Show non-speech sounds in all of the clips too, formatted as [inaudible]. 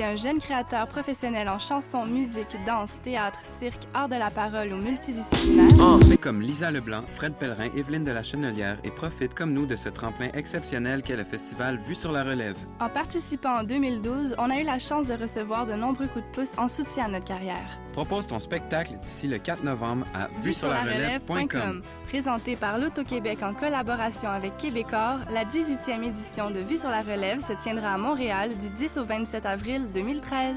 t'es un jeune créateur professionnel en chanson, musique, danse, théâtre, cirque, art de la parole ou multidisciplinaire, Fais comme Lisa Leblanc, Fred Pellerin, Evelyne de la Chenelière et profite comme nous de ce tremplin exceptionnel qu'est le festival Vue sur la relève. en participant en 2012, on a eu la chance de recevoir de nombreux coups de pouce en soutien à notre carrière. Propose ton spectacle d'ici le 4 novembre à vue sur la relève.com. Présenté par l'Auto-Québec en collaboration avec Québecor, la 18e édition de Vue sur la relève se tiendra à Montréal du 10 au 27 avril 2013.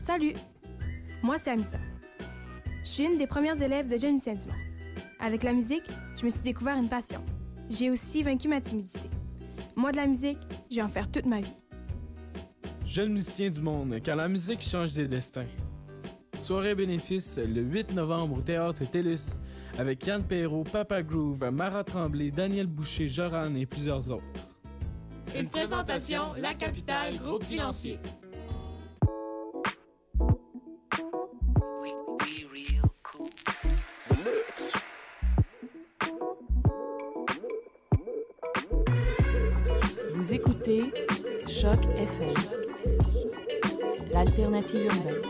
Salut! Moi, c'est Amissa. Je suis une des premières élèves de Jeune Lucien Dumont. Avec la musique, je me suis découvert une passion. J'ai aussi vaincu ma timidité. Moi, de la musique, je vais en faire toute ma vie. Jeune musicien du monde, car la musique change des destins. Soirée bénéfice le 8 novembre au Théâtre TELUS avec Yann Perrault, Papa Groove, Mara Tremblay, Daniel Boucher, Joran et plusieurs autres. Une présentation, La Capitale, groupe financier. Urbaine.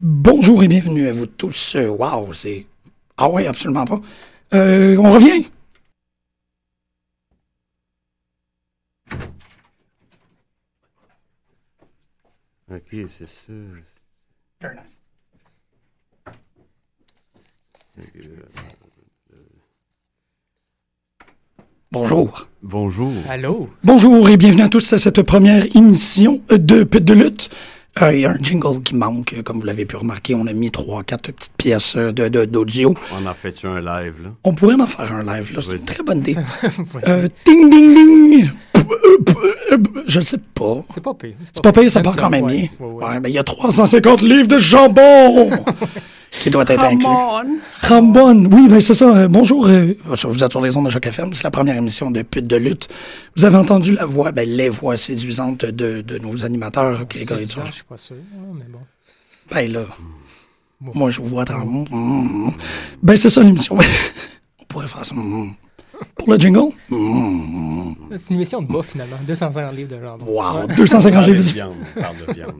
Bonjour et bienvenue à vous tous. Wow, c'est. Ah ouais, absolument pas. Euh, on revient? Ok, c'est ça. C'est que- Bonjour. Bonjour. Allô? Bonjour et bienvenue à tous à cette première émission de Pit de lutte. Euh, Il y a un jingle qui manque, comme vous l'avez pu remarquer. On a mis trois, quatre petites pièces euh, de- de- d'audio. On a fait un live, là. On pourrait en faire un live, là. C'est une très bonne idée. [laughs] Euh, ding, ding, ding. Je sais pas. C'est pas pire. C'est pas payé, ça part quand même ouais. bien. Ouais, ouais. Ouais, mais il y a 350 livres de jambon [laughs] qui doit être inclus. Rambonne, oui, ben c'est ça. Euh, bonjour, euh, vous êtes sur les ondes de Choc FM, c'est la première émission de Pute de lutte. Vous avez entendu la voix, ben les voix séduisantes de, de nos animateurs, Grégory C'est bizarre, Durand. Je suis pas sûr, hein, mais bon. Ben là, moi je vous vois dans... Mm. Ben c'est ça l'émission. [laughs] On pourrait faire ça. Pour le jingle? C'est une émission de bouffe, finalement. 250 livres de jambon. Wow, Ouais. 250 Parle de livres. viande, on parle de viande.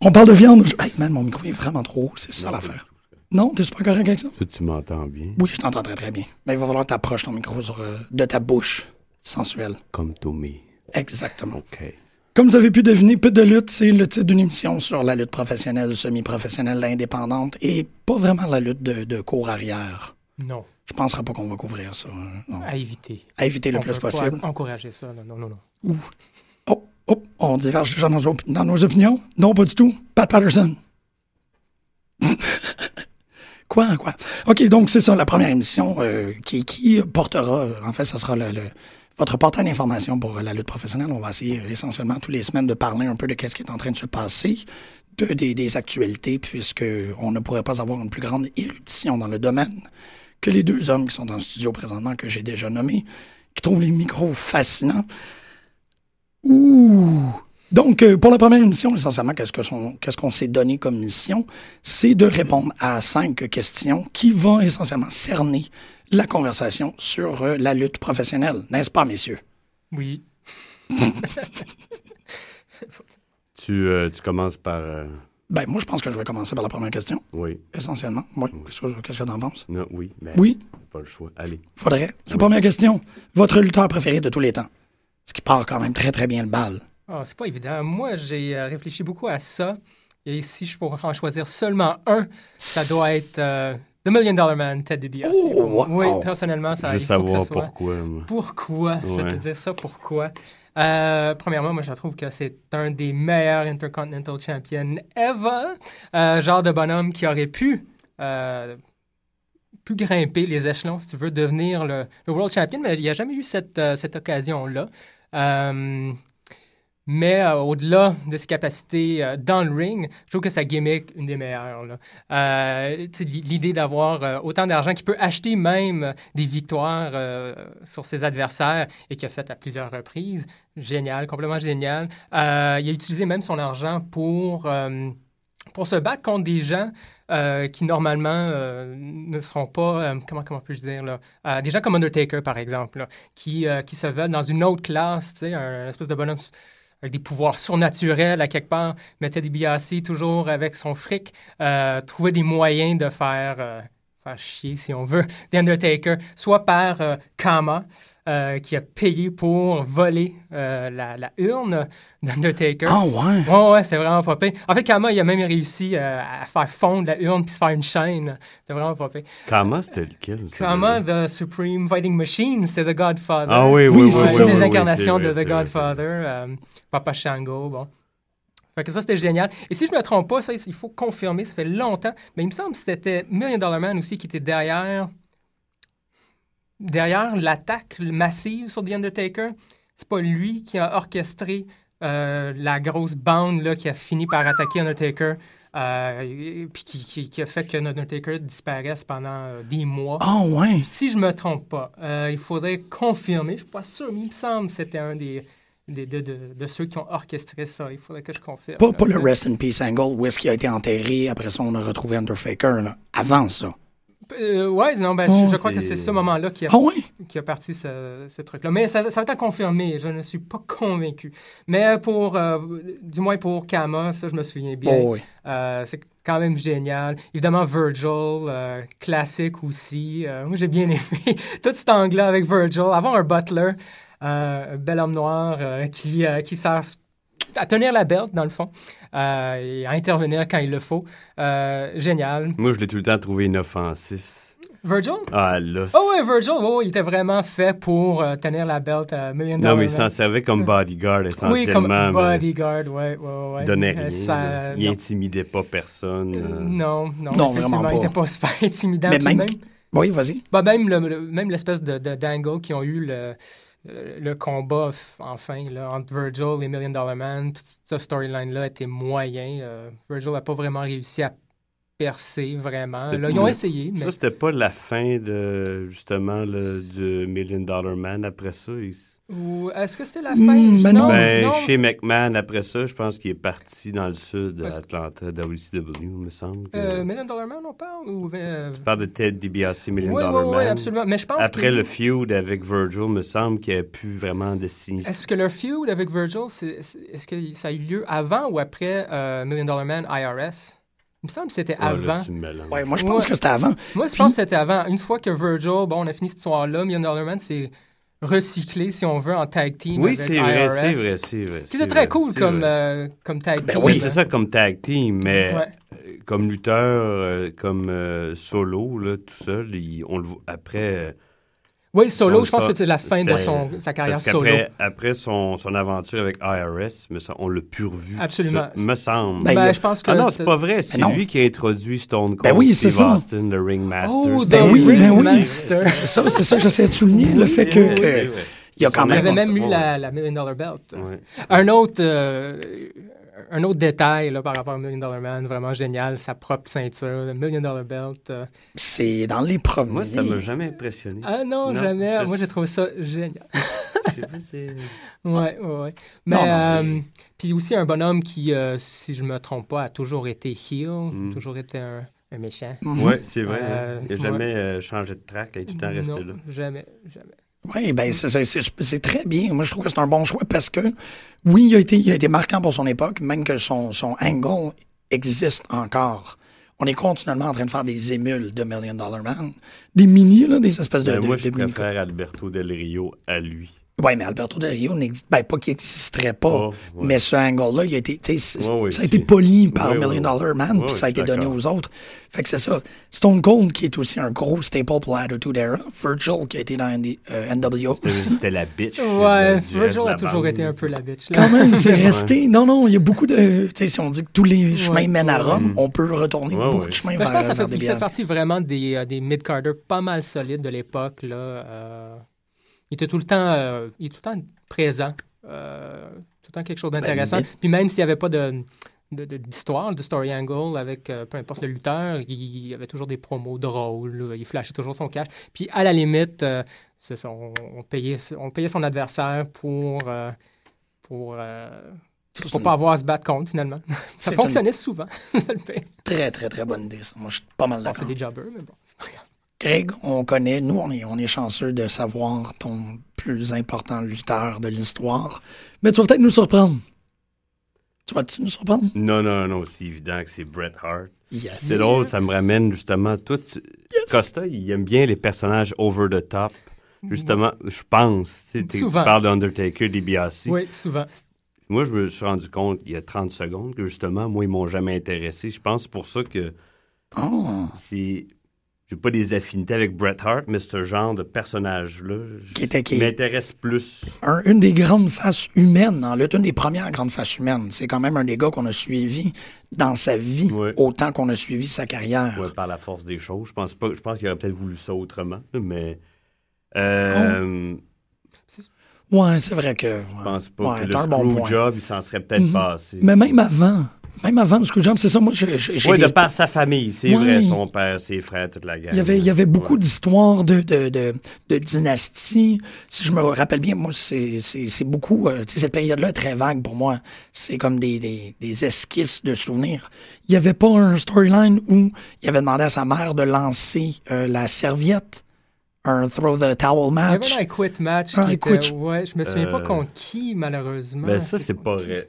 On parle de viande. Hey man, mon micro est vraiment trop haut, c'est ça l'affaire. Non, t'es super correct avec ça? Ça, tu m'entends bien? Oui, je t'entends très très bien. Mais il va falloir que t'approches ton micro sur, euh, de ta bouche sensuelle. Comme Tommy. Exactement. OK. Comme vous avez pu deviner, Pute de lutte, c'est le titre d'une émission sur la lutte professionnelle, semi-professionnelle, indépendante et pas vraiment la lutte de, de cours arrière. Non. Je penserais pas qu'on va couvrir ça. hein, non. À éviter. À éviter le On plus pas possible. encourager ça. là. Non, non, non. Ouh. Oh, oh, on diverge déjà dans nos, op- dans nos opinions? Non, pas du tout. Pat Patterson. [laughs] quoi, quoi? OK, donc c'est ça, la première émission euh, qui, qui portera, en fait, ça sera votre portail d'information pour la lutte professionnelle. On va essayer euh, essentiellement tous les semaines de parler un peu de ce qui est en train de se passer, de, des, des actualités, puisque on ne pourrait pas avoir une plus grande érudition dans le domaine que les deux hommes qui sont dans le studio présentement, que j'ai déjà nommés, qui trouvent les micros fascinants. Ouh! Donc, euh, pour la première émission, essentiellement, qu'est-ce qu'on s'est donné comme mission? C'est de répondre à cinq questions qui vont essentiellement cerner la conversation sur euh, la lutte professionnelle, n'est-ce pas, messieurs? Oui. [laughs] Tu, euh, tu commences par. euh, Ben, moi, je pense que je vais commencer par la première question, Oui. essentiellement. Oui. Qu'est-ce que que t'en penses? Non, oui. Oui. Pas le choix. Allez. Faudrait. La première question. Votre lutteur préféré de tous les temps? Ce qui part quand même très, très bien le bal. Ah, c'est pas évident. Moi, j'ai euh, réfléchi beaucoup à ça. Et si je pourrais en choisir seulement un, ça doit être euh, The Million Dollar Man, Ted DiBiase. Oh, wow. Oui, personnellement, ça Je veux que ça savoir soit- pourquoi. moi. Pourquoi? Je vais Ouais. te dire ça pourquoi. Euh, premièrement, moi, je trouve que c'est un des meilleurs Intercontinental Champions ever. Euh, genre de bonhomme qui aurait pu, pu grimper les échelons, si tu veux, devenir le, le World Champion, mais il n'y a jamais eu cette, euh, cette occasion-là. Euh, mais euh, au-delà de ses capacités euh, dans le ring, je trouve que sa gimmick, une des meilleures. Euh, L'idée d'avoir autant d'argent qu'il peut acheter même des victoires sur ses adversaires et qu'il a fait à plusieurs reprises, génial, complètement génial. Il a utilisé même son argent pour, pour se battre contre des gens qui normalement ne seront pas, comment, comment puis-je dire, là, des gens comme Undertaker par exemple, là, qui, qui se veulent dans une autre classe, un, un espèce de bonhomme avec des pouvoirs surnaturels à quelque part, mettait des DiBiase toujours avec son fric, euh, trouvait des moyens de faire, euh, faire chier, si on veut, [laughs] The Undertaker, soit par euh, Kama, euh, qui a payé pour voler euh, la, la urne d'Undertaker. Ah ouais? Ouais, ouais, c'était vraiment pas pire. En fait, Kama, il a même réussi euh, à faire fondre la urne puis se faire une chaîne. C'était vraiment pas pire. Kama, c'était lequel? Kama? The Supreme Fighting Machine, c'était The Godfather. Ah oui, oui, Oui, oui. c'est oui, ça. oui, des oui, incarnations de The. Godfather, euh, Papa Shango, bon. Fait que ça, c'était génial. Et si je me trompe pas, ça, il faut confirmer, ça fait longtemps, mais il me semble que c'était Million Dollar Man aussi qui était derrière, derrière l'attaque massive sur The Undertaker. C'est pas lui qui a orchestré euh, la grosse bande là, qui a fini par attaquer Undertaker, euh, et- puis qui, qui- qui a fait que Undertaker disparaisse pendant euh, des mois. Ah ouais? Si je me trompe pas, euh, il faudrait confirmer. Je suis pas sûr, mais il me semble que c'était un des, des- de, de- de ceux qui ont orchestré ça. Il faudrait que je confirme. Pas, là, pas le. Rest in Peace Angle où est-ce qu'il a été enterré, après ça on a retrouvé Undertaker, là. Avant ça. Euh, ouais, non, ben, Oh. je, je crois que c'est ce moment-là qui a, Ah qui a parti ce, ce truc-là. Mais ça, ça va être à confirmer. Je ne suis pas [laughs] convaincu. Mais pour, euh, du moins pour Kama, ça, je me souviens bien. Oh oui. Euh, c'est quand même génial. Évidemment, Virgil, euh, classique aussi. Moi, j'ai bien [laughs] aimé tout cet angle-là avec Virgil. Avoir un butler, un bel homme noir qui, qui sert à tenir la belt, dans le fond, euh, et à intervenir quand il le faut. Euh, génial. Moi, je l'ai tout le temps trouvé inoffensif. Virgil? Ah, là. Oh ouais, Virgil, oh, il était vraiment fait pour euh, tenir la belt à Million Non, Dollar mais il s'en servait comme bodyguard Oui, essentiellement. comme mais bodyguard, ouais, ouais, donnait rien. ça- il non. intimidait pas personne. Euh. Non, non, Non, vraiment pas. il n'était pas super [laughs] intimidant. Mais même- même, Oui, vas-y. bah, même, le- le- même l'espèce de, de- d'angle qu'ils ont eu, le, le- combat, enfin, là, entre Virgil et Million Dollar Man, toute cette storyline-là était moyen. Euh, Virgil n'a pas vraiment réussi à percer, vraiment. Là, ils ont essayé, mais... Ça, c'était pas la fin de, justement, le, du Million Dollar Man après ça. Il- Ou est-ce que c'était la fin? Hmm, ben non. ben, non. chez McMahon, après ça, je pense qu'il est parti dans le sud, à Atlanta, WCW, me semble. que- Euh, Million Dollar Man, on parle? Ou, euh, Tu parles de Ted DiBiase, Million Oui, Dollar oui, Man. oui, absolument. Mais je pense Après le feud avec Virgil, me semble qu'il n'y a plus vraiment de signes. Est-ce que leur feud avec Virgil, c'est- c'est- est-ce que ça a eu lieu avant ou après euh, Million Dollar Man IRS? Il me semble que c'était Ah, là, avant. Ouais, moi je pense Ouais. que c'était avant. Moi, je pense que c'était avant. Une fois que Virgil, bon, on a fini cette histoire-là, Million Dollar Man s'est recyclé, si on veut, en tag team Oui, c'est vrai, c'est vrai, c'est vrai. C'était très cool comme, euh, comme tag Ben team. Oui, c'est ça comme tag team, mais Ouais. euh, comme lutteur, euh, comme euh, solo, là, tout seul, il- on le voit après. Oui, solo, son- je pense que c'était la fin de son, sa carrière parce solo. qu'après après son, son aventure avec IRS, me semble- on l'a plus revu. Absolument. ça, me semble. Ben, Ben, je pense que... ah non, c'est pas vrai. C'est Ben lui qui a introduit Stone Cold Ben oui, c'est Steve ça. Austin, le Ringmaster. Oh, C'est- Ben The oui, ben oui. C'est ça, c'est ça que j'essaie de souligner, le fait que, Oui, que oui, oui. il y a quand Il avait même. même eu la, la Million Dollar Belt. Ouais. Un autre, euh, un autre détail là, par rapport à Million Dollar Man, vraiment génial, sa propre ceinture, le Million Dollar Belt. euh. C'est dans les premiers. Moi, ça m'a jamais impressionné. Ah non, Non, jamais. je- Moi, j'ai trouvé ça génial. [laughs] Je sais pas, c'est- Ouais, ouais, ouais. Mais, Non, non, euh, mais- puis aussi un bonhomme qui, euh, si je me trompe pas, a toujours été heel, Mm. toujours été un, un méchant. Ouais, c'est vrai. hein. Il n'a jamais changé de track, il est tout le temps resté non, là. jamais, jamais. Oui, ben c'est- très bien. Moi, je trouve que c'est un bon choix parce que, oui, il a été, il a été marquant pour son époque, même que son, son angle existe encore. On est continuellement en train de faire des émules de Million Dollar Man. Des mini, là, des espèces de. Ben, de- moi, de je préfère Alberto Del Rio à lui. Oui, mais Alberto Del Rio, n'existe- ben, pas qu'il n'existerait pas, Oh, ouais. mais ce angle-là, il a été, tu sais, c'est- Ouais, ouais, ça a été poli par Million ouais. Dollar Man, puis ça a été donné aux autres. Fait que c'est ça. Stone Cold, qui est aussi un gros staple pour l'Attitude Era. Virgil, qui a été dans ND- euh, NWO C'était- aussi. C'était la bitch. Ouais, Virgil a la toujours été un peu la bitch. là. Quand même, c'est Ouais. resté. Non, non, il y a beaucoup de. Tu sais, si on dit que tous les chemins Ouais, mènent à. Rome, on peut retourner Ouais, beaucoup ouais. de chemins Ben, vers, je pense que ça vers fait, des partie vraiment des, euh, des mid-carders pas mal solides de l'époque. là. Euh, il était tout le temps, euh, il est tout le temps présent. euh, tout le temps quelque chose d'intéressant. mid- Puis même s'il n'y avait pas de de- de- d'histoire, de, story angle avec euh, peu importe le lutteur, il, y avait toujours des promos drôles, il flashait toujours son cash. Puis à la limite, c'est ça, on, on payait, on payait son adversaire pour, pour, pour une pas avoir à se battre contre finalement. [laughs] ça fonctionnait souvent. [laughs] ça le fait. Très, très, très bonne idée, ça. Moi, je suis pas mal Bon, d'accord. c'est des jobbers, mais bon. Greg, on connaît, nous, on est, on est chanceux de savoir ton plus important lutteur de l'histoire. Mais tu vas peut-être nous surprendre. Tu vas-tu nous surprendre? Non, non, non, c'est évident que c'est Bret Hart. Yes. C'est drôle, ça me ramène justement tout. Costa, il aime bien les personnages over the top. Justement, je pense. Tu sais, tu parles d'Undertaker, DiBiase. Oui, souvent. Moi, je me suis rendu compte il y a 30 secondes que justement, moi, ils m'ont jamais intéressé. Je pense pour ça que Oh. c'est. J'ai pas des affinités avec Bret Hart, mais ce genre de personnage-là Qui qui- m'intéresse plus. Un- une des grandes faces humaines en lutte, une des premières grandes faces humaines. C'est quand même un des gars qu'on a suivi dans sa vie, autant qu'on a suivi sa carrière. Ouais, par la force des choses. Je pense pas. Je pense qu'il aurait peut-être voulu ça autrement, mais. Euh, Ouais, c'est vrai que. Je pense pas Ouais, que le bon job, il s'en serait peut-être Mhm. passé. Mais même avant, même avant le Screwjob, c'est ça, moi, j'ai Oui, de des- par sa famille, c'est Ouais. vrai, son père, ses frères, toute la gang. Il y avait, il y avait beaucoup d'histoires de, de, de, de dynastie. Si je me rappelle bien, moi, c'est beaucoup. euh, tu sais, cette période-là est très vague pour moi. C'est comme des, des, des esquisses de souvenirs. Il n'y avait pas un storyline où il avait demandé à sa mère de lancer euh, la serviette, un throw the towel Il y avait match. un I quit match. Un qui I était- quit. Ouais, je me souviens pas Euh, contre qui, malheureusement. Mais ça, c'est pas vrai.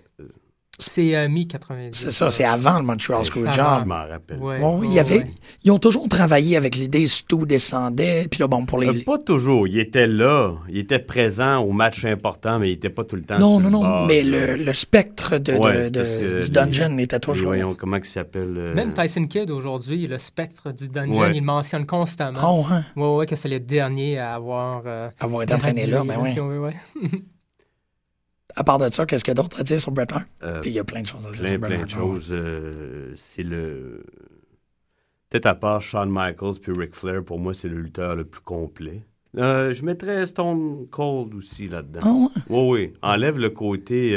C'est euh, mi-90. C'est ça, c'est avant le Montreal Screwjob. Je m'en rappelle. Ouais. Bon, il y Ouais, avait, ouais. Ils ont toujours travaillé avec l'idée Stu descendait, puis là, bon, pour les. Euh, pas toujours. Il était là. Il était présent au match important, mais il était pas tout le temps non, sur non, le non, bord, mais là. le, le spectre de, Ouais, de- de- du les- dungeon était toujours. Voyons, comment il s'appelle. euh, Même Tyson Kidd aujourd'hui, le spectre du dungeon, Ouais. il le mentionne constamment. Ah ouais? Ouais, ouais, que c'est le dernier à avoir. euh, Avoir été entraîné là, gradué, ben oui. [laughs] si on veut, ouais. À part de ça, qu'est-ce qu'il y a d'autre à dire sur Bret Hart? Euh, Puis il y a plein de choses à dire Plein, sur Bret plein de choses. euh, c'est le. Peut-être à part Shawn Michaels puis Ric Flair, pour moi, c'est le lutteur le plus complet. Euh, je mettrais Stone Cold aussi là-dedans. Ah ouais? Oui, oui. Enlève le côté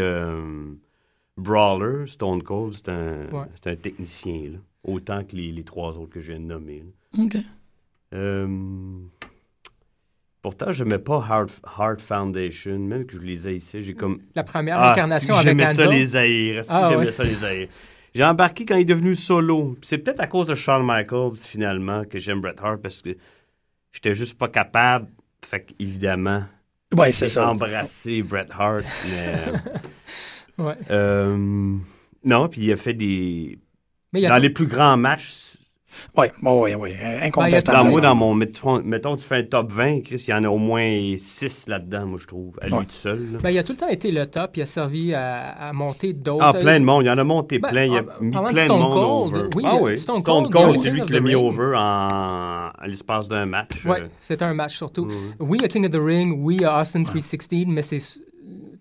brawler. Stone Cold, c'est un, Ouais. c'est un technicien, là. autant que les, les trois autres que je viens de nommer. là. OK. Pourtant, je n'aimais pas Hard, Hard Foundation, même que je les ai ici. J'ai comme. La première Ah, incarnation si, avec J'aimais ça les haïr. si, Ah, j'aimais ouais. ça les haïr. J'ai embarqué quand il est devenu solo. C'est peut-être à cause de Shawn Michaels, finalement, que j'aime Bret Hart, parce que j'étais juste pas capable. Fait qu'évidemment, Ouais, c'est j'ai ça. embrassé Bret Hart. Mais, [laughs] Ouais. euh, non, puis il a fait des... Mais a Dans tout- les plus grands matchs, Oui, oui, oui, incontestablement. dans moi, dans mon, mettons, tu fais un top 20, Chris, il y en a au moins 6 là-dedans, moi, je trouve, à lui Ouais. tout seul. Ben, il a tout le temps été le top. Il a servi à, à monter d'autres. Ah, plein de monde. Il en a monté Ben, plein. Il a en- mis de plein de monde Cold, over. oui, ah euh, oui. Stone Stone Cold, Cold, il c'est a lui qui l'a the mis Ring. over en, à l'espace d'un match. Oui, Euh, c'était un match surtout. Oui, à King of the Ring, oui, à Austin 316, mais c'est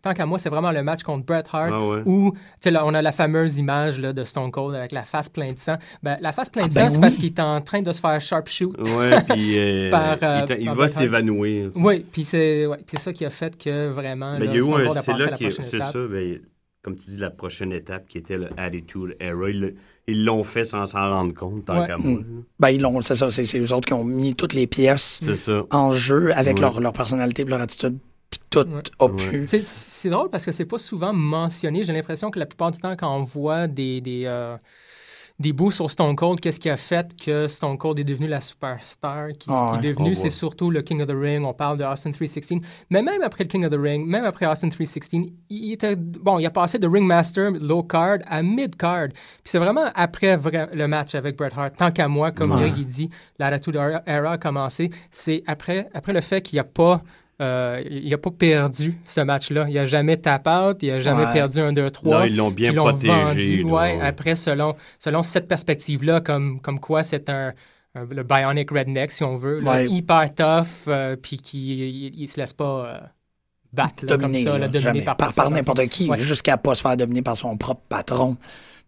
tant qu'à moi, c'est vraiment le match contre Bret Hart Ah ouais. où là, on a la fameuse image là, de Stone Cold avec la face pleine de sang. Ben, la face pleine de Ah, ben sang, c'est parce qu'il est en train de se faire sharpshoot. Ouais, [laughs] puis euh, Par, euh, il, t'a- il par va s'évanouir. Oui, puis c'est ouais, puis c'est ça qui a fait que vraiment Ben, là, il y a eu Stone un- Cold a c'est là que c'est ça, ben, comme tu dis, la prochaine étape qui était le Attitude Era. Ils le- Ils l'ont fait sans s'en rendre compte, tant Ouais. qu'à moi. Mm. Ben, ils l'ont, c'est ça, c'est, eux autres qui ont mis toutes les pièces C'est ça. en jeu avec Ouais. leur, leur personnalité, et leur attitude, puis tout a pu. C'est- C'est drôle parce que c'est pas souvent mentionné. J'ai l'impression que la plupart du temps, quand on voit des, des, euh, des bouts sur Stone Cold. Qu'est-ce qui a fait que Stone Cold est devenu la superstar qui, Ah qui est devenu? On C'est surtout le King of the Ring. On parle de Austin 316. Mais même après le King of the Ring, même après Austin 316, il était bon. Il a passé de Ringmaster low card à mid card. Puis c'est vraiment après vra- le match avec Bret Hart. Tant qu'à moi, comme Ouais. Greg il dit, l'attitude era era a commencé. C'est après après le fait qu'il a pas euh, il a pas perdu ce match-là. Il a jamais tap out, il a jamais Ouais. perdu un 2-3. Non, ils l'ont bien Puis protégé, vendu, là, ouais, ouais. après, selon, selon cette perspective-là, comme, comme quoi c'est un, un- le bionic redneck, si on veut, là, Ouais. hyper tough, euh, puis qui il, il se laisse pas euh, battre là, Dominer, comme ça, là, là, dominer jamais. par, par, par n'importe qui, Ouais. jusqu'à pas se faire dominer par son propre patron.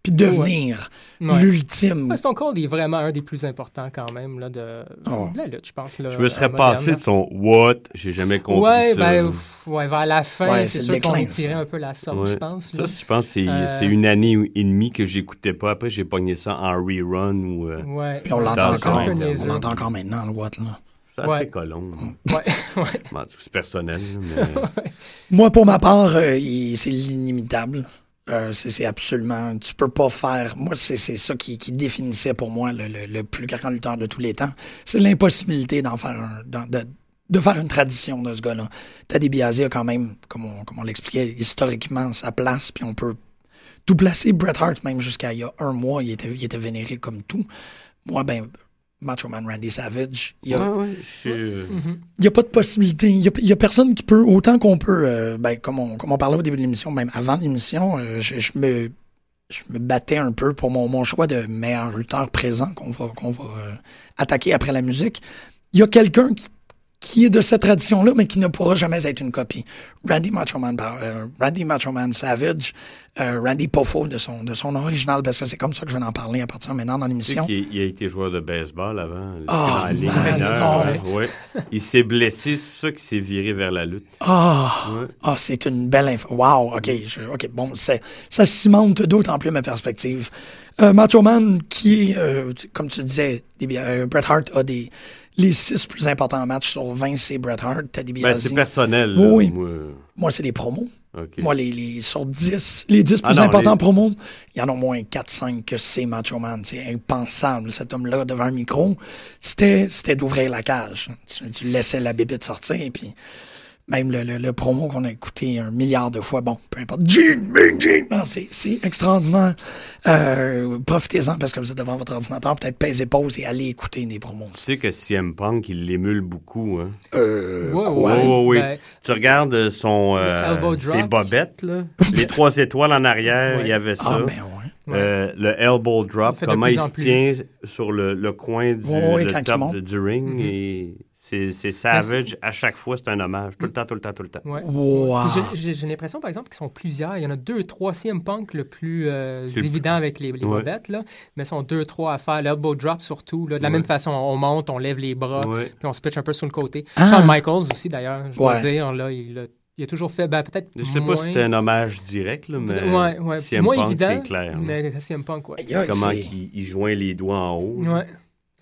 Puis devenir Ouais. l'ultime. Ouais, Stone Cold est vraiment un des plus importants quand même là, de, Oh. de la lutte, je pense. Là, Je me serais moderne, passé là. de son what, j'ai jamais compris Ouais, ça. ben, pff, ouais, vers la fin, Ouais, c'est sûr qu'on ça. un peu la sorte, Ouais. je pense. Ça, je pense que c'est Euh, c'est une année et demie que j'écoutais pas. Après, j'ai pogné ça en rerun ou. euh, Ouais. Puis on l'entend encore, son un peu on l'entend encore maintenant, le Watt. Là. C'est assez Ouais. colon. Ouais, [laughs] ouais. C'est personnel. [laughs] Moi, pour ma part, euh, c'est l'inimitable. Euh, c'est absolument. Tu peux pas faire. Moi, c'est ça qui, définissait pour moi le, plus grand lutteur de tous les temps. C'est l'impossibilité d'en faire de, faire une tradition de ce gars-là. Teddy Biasi a quand même, comme on, comme on l'expliquait, historiquement sa place, puis on peut tout placer. Bret Hart, même jusqu'à il y a un mois, il était, il était vénéré comme tout. Moi, ben, Macho Man Randy Savage, il y a, Ouais, ouais, je suis, euh, il n'y a pas de possibilité. Il n'y a, il y a personne qui peut, autant qu'on peut, euh, ben, comme, on, comme on parlait au début de l'émission, même avant l'émission, euh, je, je me, je me battais un peu pour mon, mon choix de meilleur lutteur présent qu'on va, qu'on va euh, attaquer après la musique. Il y a quelqu'un qui, qui est de cette tradition-là, mais qui ne pourra jamais être une copie. Randy Macho Man, euh, Randy Macho Man Savage, euh, Randy Poffo de son, de son original, parce que c'est comme ça que je vais en parler à partir de maintenant dans Tu sais l'émission. il a été joueur de baseball avant. Ah, dans la ligue man, mineure, non. ouais. Il s'est blessé, c'est pour ça qu'il s'est viré vers la lutte. Ah, Ouais. ah c'est une belle info. Wow, OK. je- OK, bon, ça cimente d'autant plus ma perspective. Euh, Macho Man, qui, est, euh, comme tu disais, euh, Bret Hart a des, les six plus importants matchs sur 20, c'est Bret Hart, Teddy Ben, Biasi. c'est personnel. Oui, là, oui. moi. Moi, c'est des promos. Moi, les, les, sur 10, les 10 Ah plus non, importants les- promos, il y en a au moins 4-5 que c'est Macho Man. C'est impensable. Cet homme-là, devant un micro, c'était d'ouvrir la cage. Tu, tu laissais la bébite sortir, et puis même le, le, le promo qu'on a écouté un milliard de fois, bon, peu importe. Gene, Mean Gene! Non, c'est c'est extraordinaire. Euh, Profitez-en parce que vous êtes devant votre ordinateur, peut-être pèsez pause et allez écouter des promos. Tu sais que CM Punk, il l'émule beaucoup. Hein? Euh, Ouais, quoi? ouais. Oui, oui. Ben- tu regardes son, euh, elbow drop. ses bobettes, là? [laughs] les trois étoiles en arrière, Ouais. il y avait ça. Ah, ben ouais. Euh, le elbow drop, comment il se plus. tient sur le, le coin du le top du ring. Mhm. et c'est, savage. À chaque fois, c'est un hommage. Tout le temps, tout le temps, tout le temps. Ouais. Wow. Puis j'ai- l'impression, par exemple, qu'ils sont plusieurs. Il y en a deux, trois CM Punk le plus euh, évident avec les, les Ouais. bobettes, là. mais sont deux, trois à faire. L'elbow drop surtout. Là. De la Ouais. même façon, on monte, on lève les bras, Ouais. puis on se pitch un peu sur le côté. Ah. Shawn Michaels aussi, d'ailleurs, je dois dire. Là, il, a, il a toujours fait, ben, peut-être Je sais moins... pas si c'était un hommage direct, là, mais Ouais, ouais. CM moins Punk, évident, c'est clair. mais CM Punk, ouais. Comment il, il joint les doigts en haut. là. Ouais.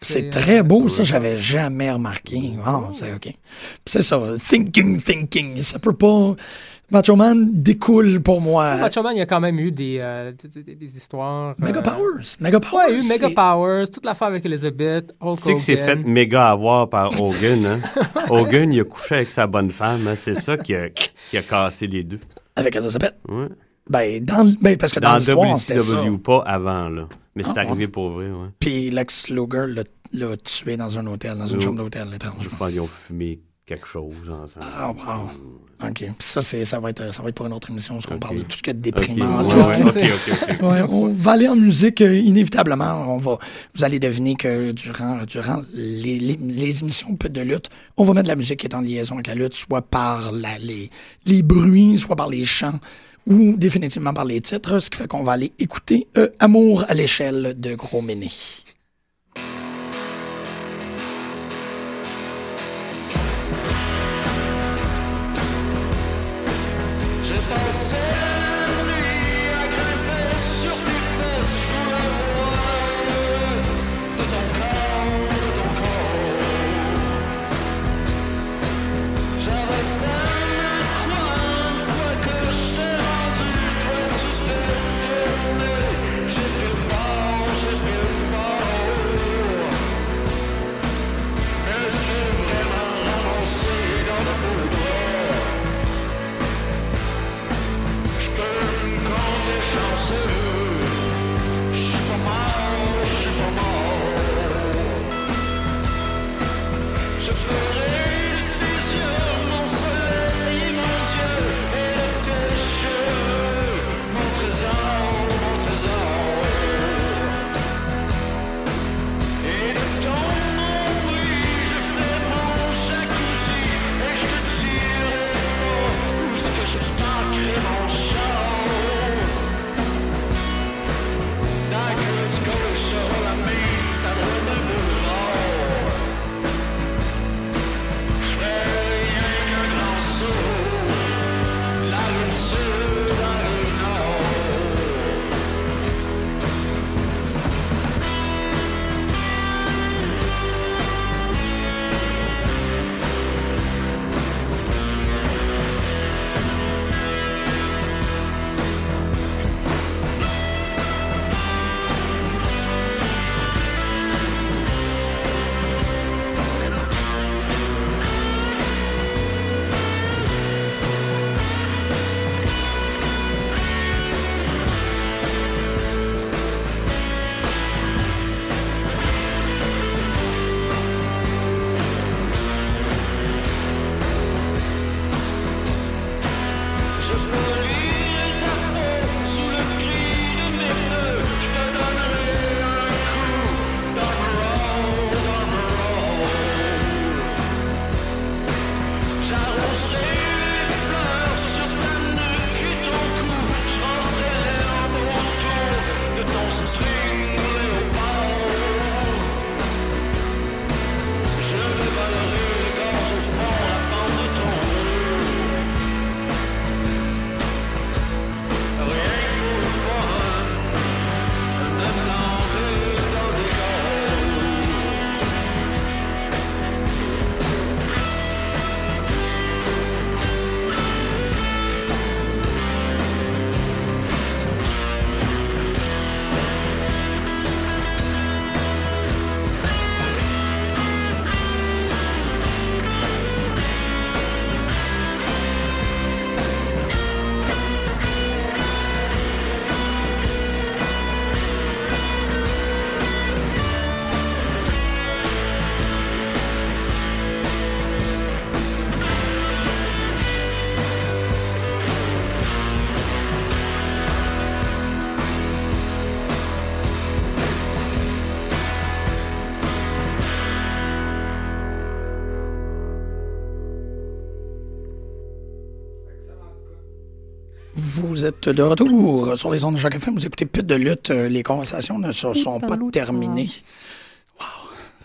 C'est très beau, ça, j'avais jamais remarqué. Wow, c'est OK. C'est ça, thinking, thinking. Ça peut pas. Macho Man découle pour moi. Macho Man, il y a quand même eu des, euh, des, des- des histoires. Mega euh, Powers. Mega Powers. Ouais, il y a eu Mega Powers, toute l'affaire avec Elizabeth, Hulk Tu sais que c'est fait méga avoir par Hogan. Hein? [laughs] Hogan, il a couché avec sa bonne femme. hein? C'est ça qui a, qui a cassé les deux. Avec Elizabeth. Ouais. Ben, dans, ben, parce que dans, Dans l'histoire, c'était ça. WCW, pas avant. là. Mais c'est Ah, arrivé pour vrai. Ouais. Puis Lex Luger l'a- tué dans un hôtel, dans une Oh. chambre d'hôtel, étrange. Je pense qu'ils ont fumé quelque chose ensemble. Ah, wow. OK. Puis ça, ça, va être, ça va être pour une autre émission, parce qu'on Ok. parle de tout ce qui est déprimant. ouais, là. [laughs] ouais, on va aller en musique euh, inévitablement. On va, vous allez deviner que durant, durant les, les, les émissions de lutte, on va mettre de la musique qui est en liaison avec la lutte, soit par la, les, les bruits, soit par les chants, ou définitivement par les titres, ce qui fait qu'on va aller écouter euh, Amour à l'échelle de Gros Méné. Vous êtes de retour sur les ondes de Choc FM. Vous écoutez plus de lutte. Euh, Les conversations ne se sont pas terminées.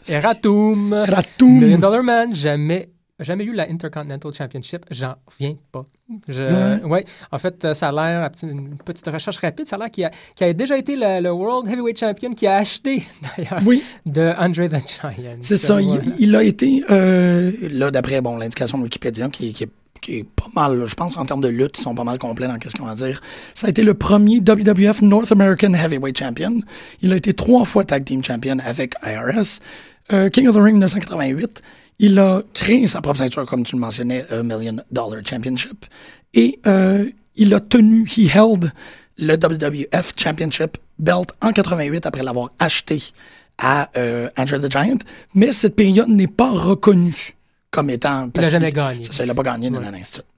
Eratum. Eratum. Million Dollar Man, jamais, jamais eu la Intercontinental Championship. J'en reviens pas. Je, Ouais. ouais. En fait, euh, ça a l'air, une petite recherche rapide, ça a l'air qu'il a, déjà été le, le World Heavyweight Champion qui a acheté, [laughs] d'ailleurs, Oui. de Andre the Giant. C'est ça. Il a été, euh, là, d'après bon, l'indication de Wikipédia, qui, qui est qui est pas mal, je pense, en termes de lutte, ils sont pas mal complets dans ce qu'on va dire. Ça a été le premier WWF North American Heavyweight Champion. Il a été trois fois Tag Team Champion avec IRS. Euh, King of the Ring 1988. Il a créé sa propre ceinture, comme tu le mentionnais, Million Dollar Championship. Et euh, il a tenu, he held le WWF Championship belt en 88 après l'avoir acheté à euh, Andrew the Giant. Mais cette période n'est pas reconnue comme étant. Il n'a jamais gagné. Ça, il n'a pas gagné,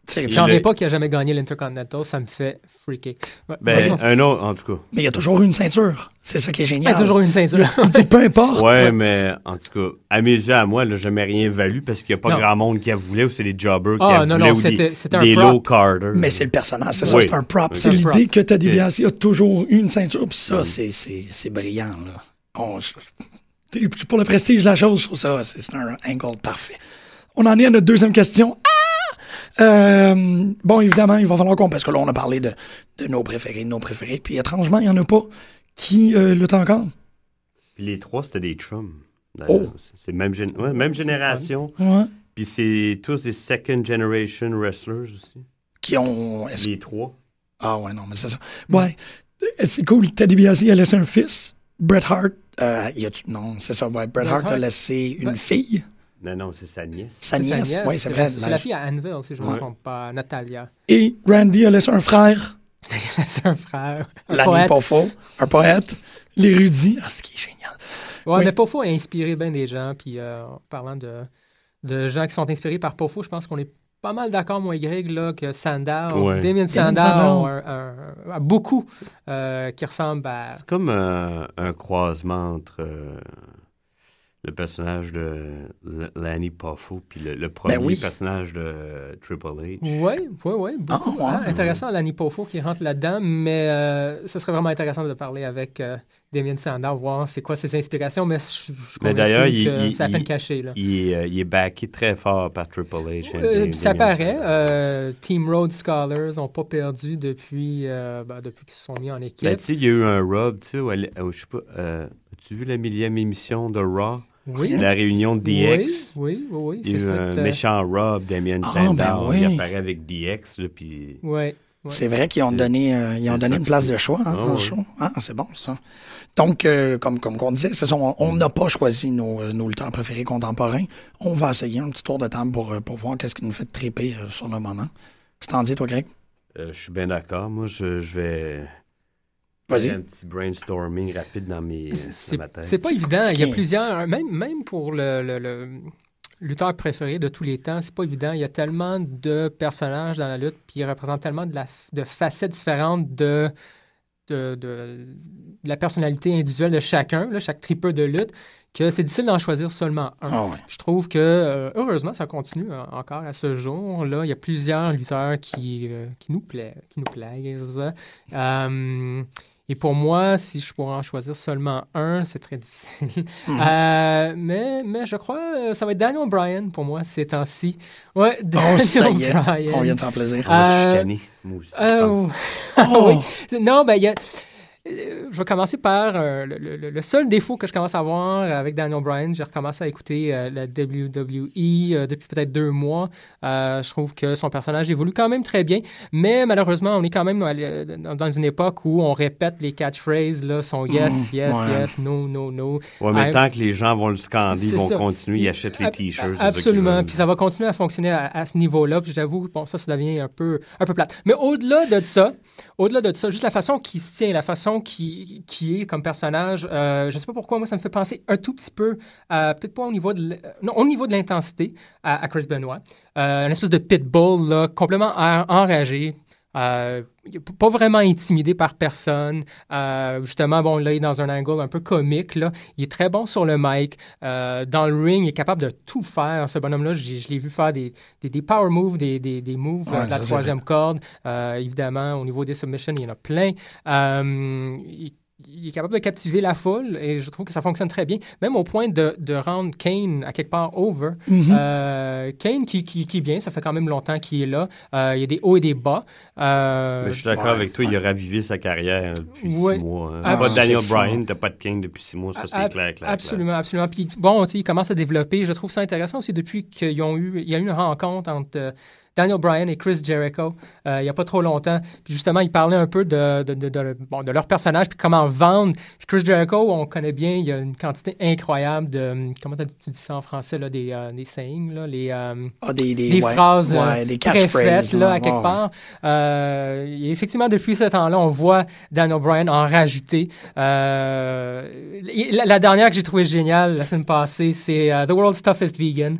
sais, J'en reviens pas qu'il a jamais gagné l'Intercontinental, ça me fait freaker. Ouais. Ben, Ouais. un autre, en tout cas. Mais il y a toujours eu une ceinture. C'est ça qui est Il génial. a toujours eu une ceinture. Peu importe. Ouais, mais en tout cas, à mes yeux, à moi, elle n'a jamais rien valu parce qu'il n'y a pas Non. grand monde qui a voulu ou c'est des jobbers qui Ah, a non, voulu non, ou des, c'était un des low carders. Mais c'est le personnage, c'est ça, c'est un prop. C'est l'idée que Teddy. DiBiase a toujours eu une ceinture, puis ça, c'est- c'est c'est brillant. Là. On- pour le prestige de la chose, je trouve ça, c'est c'est un angle parfait. On en est à notre deuxième question. Ah! Euh, bon, évidemment, il va falloir qu'on. Parce que là, on a parlé de, de nos préférés, de nos préférés. Puis étrangement, il n'y en a pas qui euh, luttent encore? Puis les trois, c'était des chums. Oh. C'est- même, gén- ouais, même génération. Ouais. Puis c'est tous des second generation wrestlers aussi. Qui ont. Les trois. Ah ouais, non, mais c'est ça. Ouais, Euh, c'est cool. Teddy DiBiase a laissé un fils. Bret Hart, euh, il a non, c'est ça. Ouais, Bret Bret Hart a laissé une Ouais. fille, Non, non, c'est sa nièce. sa nièce. Oui, c'est la- vrai. C'est la fille à Anvil, si je ne me trompe pas, Natalia. Et Randy a laissé un frère, [laughs] c'est un frère. Un l'année poète. pas faux, un poète, l'érudit. Ah, ce qui est génial. Ouais, Oui. mais Pofo a inspiré bien des gens. Puis euh, en parlant de, de gens qui sont inspirés par Pofo, je pense qu'on est pas mal d'accord, moi et Greg, là, que Sandow, Ouais. Damien Sandow, a, a- a beaucoup euh, qui ressemblent à. C'est comme un, un croisement entre. euh, le personnage de Lanny Poffo, puis le, le premier Ben oui. personnage de Triple H. Oui, oui, oui. Beaucoup. Ah, ouais. hein, intéressant, Lanny Poffo qui rentre là-dedans, mais euh, ce serait vraiment intéressant de parler avec euh, Damien Sandow, voir c'est quoi ses inspirations, mais je, je Mais d'ailleurs, il, il- c'est à peine il- caché. Là. Il, est, euh, il est backé très fort par Triple H. hein, Euh, Damien ça paraît. Euh, Team Road Scholars n'ont pas perdu depuis, euh, ben, depuis qu'ils se sont mis en équipe. Ben, tu sais, il y a eu un rub, tu sais, où elle- où je sais pas, euh, as-tu vu la millième émission de Raw? Oui. La réunion de DX? Oui, oui, oui. oui, Il y a c'est eu fait, un euh, méchant Rob, Damien Ah, Sandow. ben oui. Il apparaît avec DX, là, puis... Ouais. C'est vrai qu'ils ont donné, euh, ils ont donné ça une place de choix hein, Ah, dans le ouais. show. Ah, c'est bon, ça. Donc, euh, comme, comme on disait, c'est ça, on n'a pas choisi nos, nos lutteurs préférés contemporains. On va essayer un petit tour de temps pour, pour voir qu'est-ce qui nous fait triper euh, sur le moment. Qu'est-ce que t'en dis, toi, Greg? Euh, je suis bien d'accord. Moi, je, je vais... Vas-y. Un petit brainstorming rapide dans, mes, C'est dans ma tête. c'est pas évident. Il y a plusieurs, même, même pour le, le- le lutteur préféré de tous les temps, c'est pas évident. Il y a tellement de personnages dans la lutte, puis ils représentent tellement de, la, de facettes différentes de, de, de- de la personnalité individuelle de chacun, là, chaque tripeur de lutte, que c'est difficile d'en choisir seulement un. Ah ouais. Je trouve que, euh, heureusement, ça continue euh, encore à ce jour. Là, il y a plusieurs lutteurs qui, euh, qui, nous, plaisent, qui nous plaisent. Euh, et pour moi, si je pourrais en choisir seulement un, c'est très difficile. [laughs] Mhm. Euh, mais, mais je crois que ça va être Daniel Bryan pour moi ces temps-ci. Ouais, Daniel Oh, ça y est, [laughs] Bryan. on vient de faire plaisir. On va Euh, chicaner, moi aussi, je euh, pense. ah [laughs] Oh! oui. Non, ben, il y a. euh, Je vais commencer par euh, le, le- le seul défaut que je commence à avoir avec Daniel Bryan. J'ai recommencé à écouter euh, la WWE euh, depuis peut-être deux mois. Je trouve que son personnage évolue quand même très bien, mais malheureusement, on est quand même dans une époque où on répète les catchphrases, là, son yes, Mhm. yes, Ouais. yes, no, no, no. Ouais, mais I'm- tant que les gens vont le scander, ils vont ça. continuer, ils achètent les t-shirts. Absolument. Puis ça va continuer à fonctionner à, à ce niveau-là. Puis j'avoue, bon, ça, ça devient un peu, un peu plate. Mais au-delà de ça, au-delà de ça, juste la façon qu'il se tient, la façon qui qui est comme personnage, euh, je sais pas pourquoi, moi, ça me fait penser un tout petit peu, peut-être pas au niveau de, non, au niveau de l'intensité, à, Chris Benoit. Euh, une espèce de pitbull, complètement en- enragé. Euh, pas vraiment intimidé par personne. Euh, justement, bon, là, il est dans un angle un peu comique. Là. Il est très bon sur le mic. Euh, dans le ring, il est capable de tout faire. Ce bonhomme-là, je l'ai vu faire des, des, des power moves, des, des, des moves Ouais, euh, de la troisième corde. Évidemment, au niveau des submissions, il y en a plein. Il, il est capable de captiver la foule et je trouve que ça fonctionne très bien, même au point de, de rendre Kane à quelque part over. Mhm. Euh, Kane qui, qui, qui bien, ça fait quand même longtemps qu'il est là. Euh, il y a des hauts et des bas. Euh, Mais je suis d'accord avec toi, il a ravivé sa carrière depuis Ouais. six mois. hein. Ah, pas de Daniel. Bryan, t'as pas de King depuis six mois, ça c'est clair, clair, Absolument, absolument. Puis bon, tu sais, il commence à développer. Je trouve ça intéressant aussi depuis qu'ils ont eu, il y a eu une rencontre entre euh, Daniel Bryan et Chris Jericho euh, il n'y a pas trop longtemps. Puis justement, ils parlaient un peu de, de, de, de- bon, de leur personnage puis comment vendre. Puis Chris Jericho, on connaît bien, il y a une quantité incroyable de, comment tu dis ça en français, là, des, euh, des sayings, là, les, euh, Ah, des- des- ouais. phrases Ouais, des préfaites, là, à quelque part. Et effectivement, depuis ce temps-là, on voit Daniel Bryan en rajouter. La, la dernière que j'ai trouvée géniale la semaine passée, c'est The World's Toughest Vegan.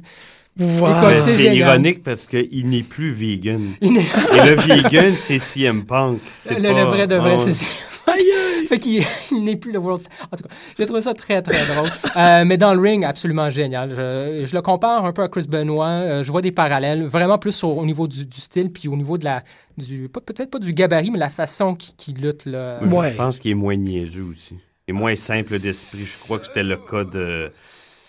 C'est ironique parce qu'il n'est plus vegan. [laughs] Et le vegan, c'est CM Punk. c'est Le, pas- le vrai de vrai, c'est ça. fait qu'il [laughs] il n'est plus le World En tout cas, j'ai trouvé ça très, très drôle. Euh, mais dans le ring, absolument génial. Je, je le compare un peu à Chris Benoit. Euh, je vois des parallèles, vraiment plus au, au niveau du, du style, puis au niveau de la... Peut-être pas du gabarit, mais la façon qu'il qu'il lutte. Là. Moi, je- Je pense qu'il est moins niaiseux aussi. Il est moins simple d'esprit. Je crois que c'était le cas de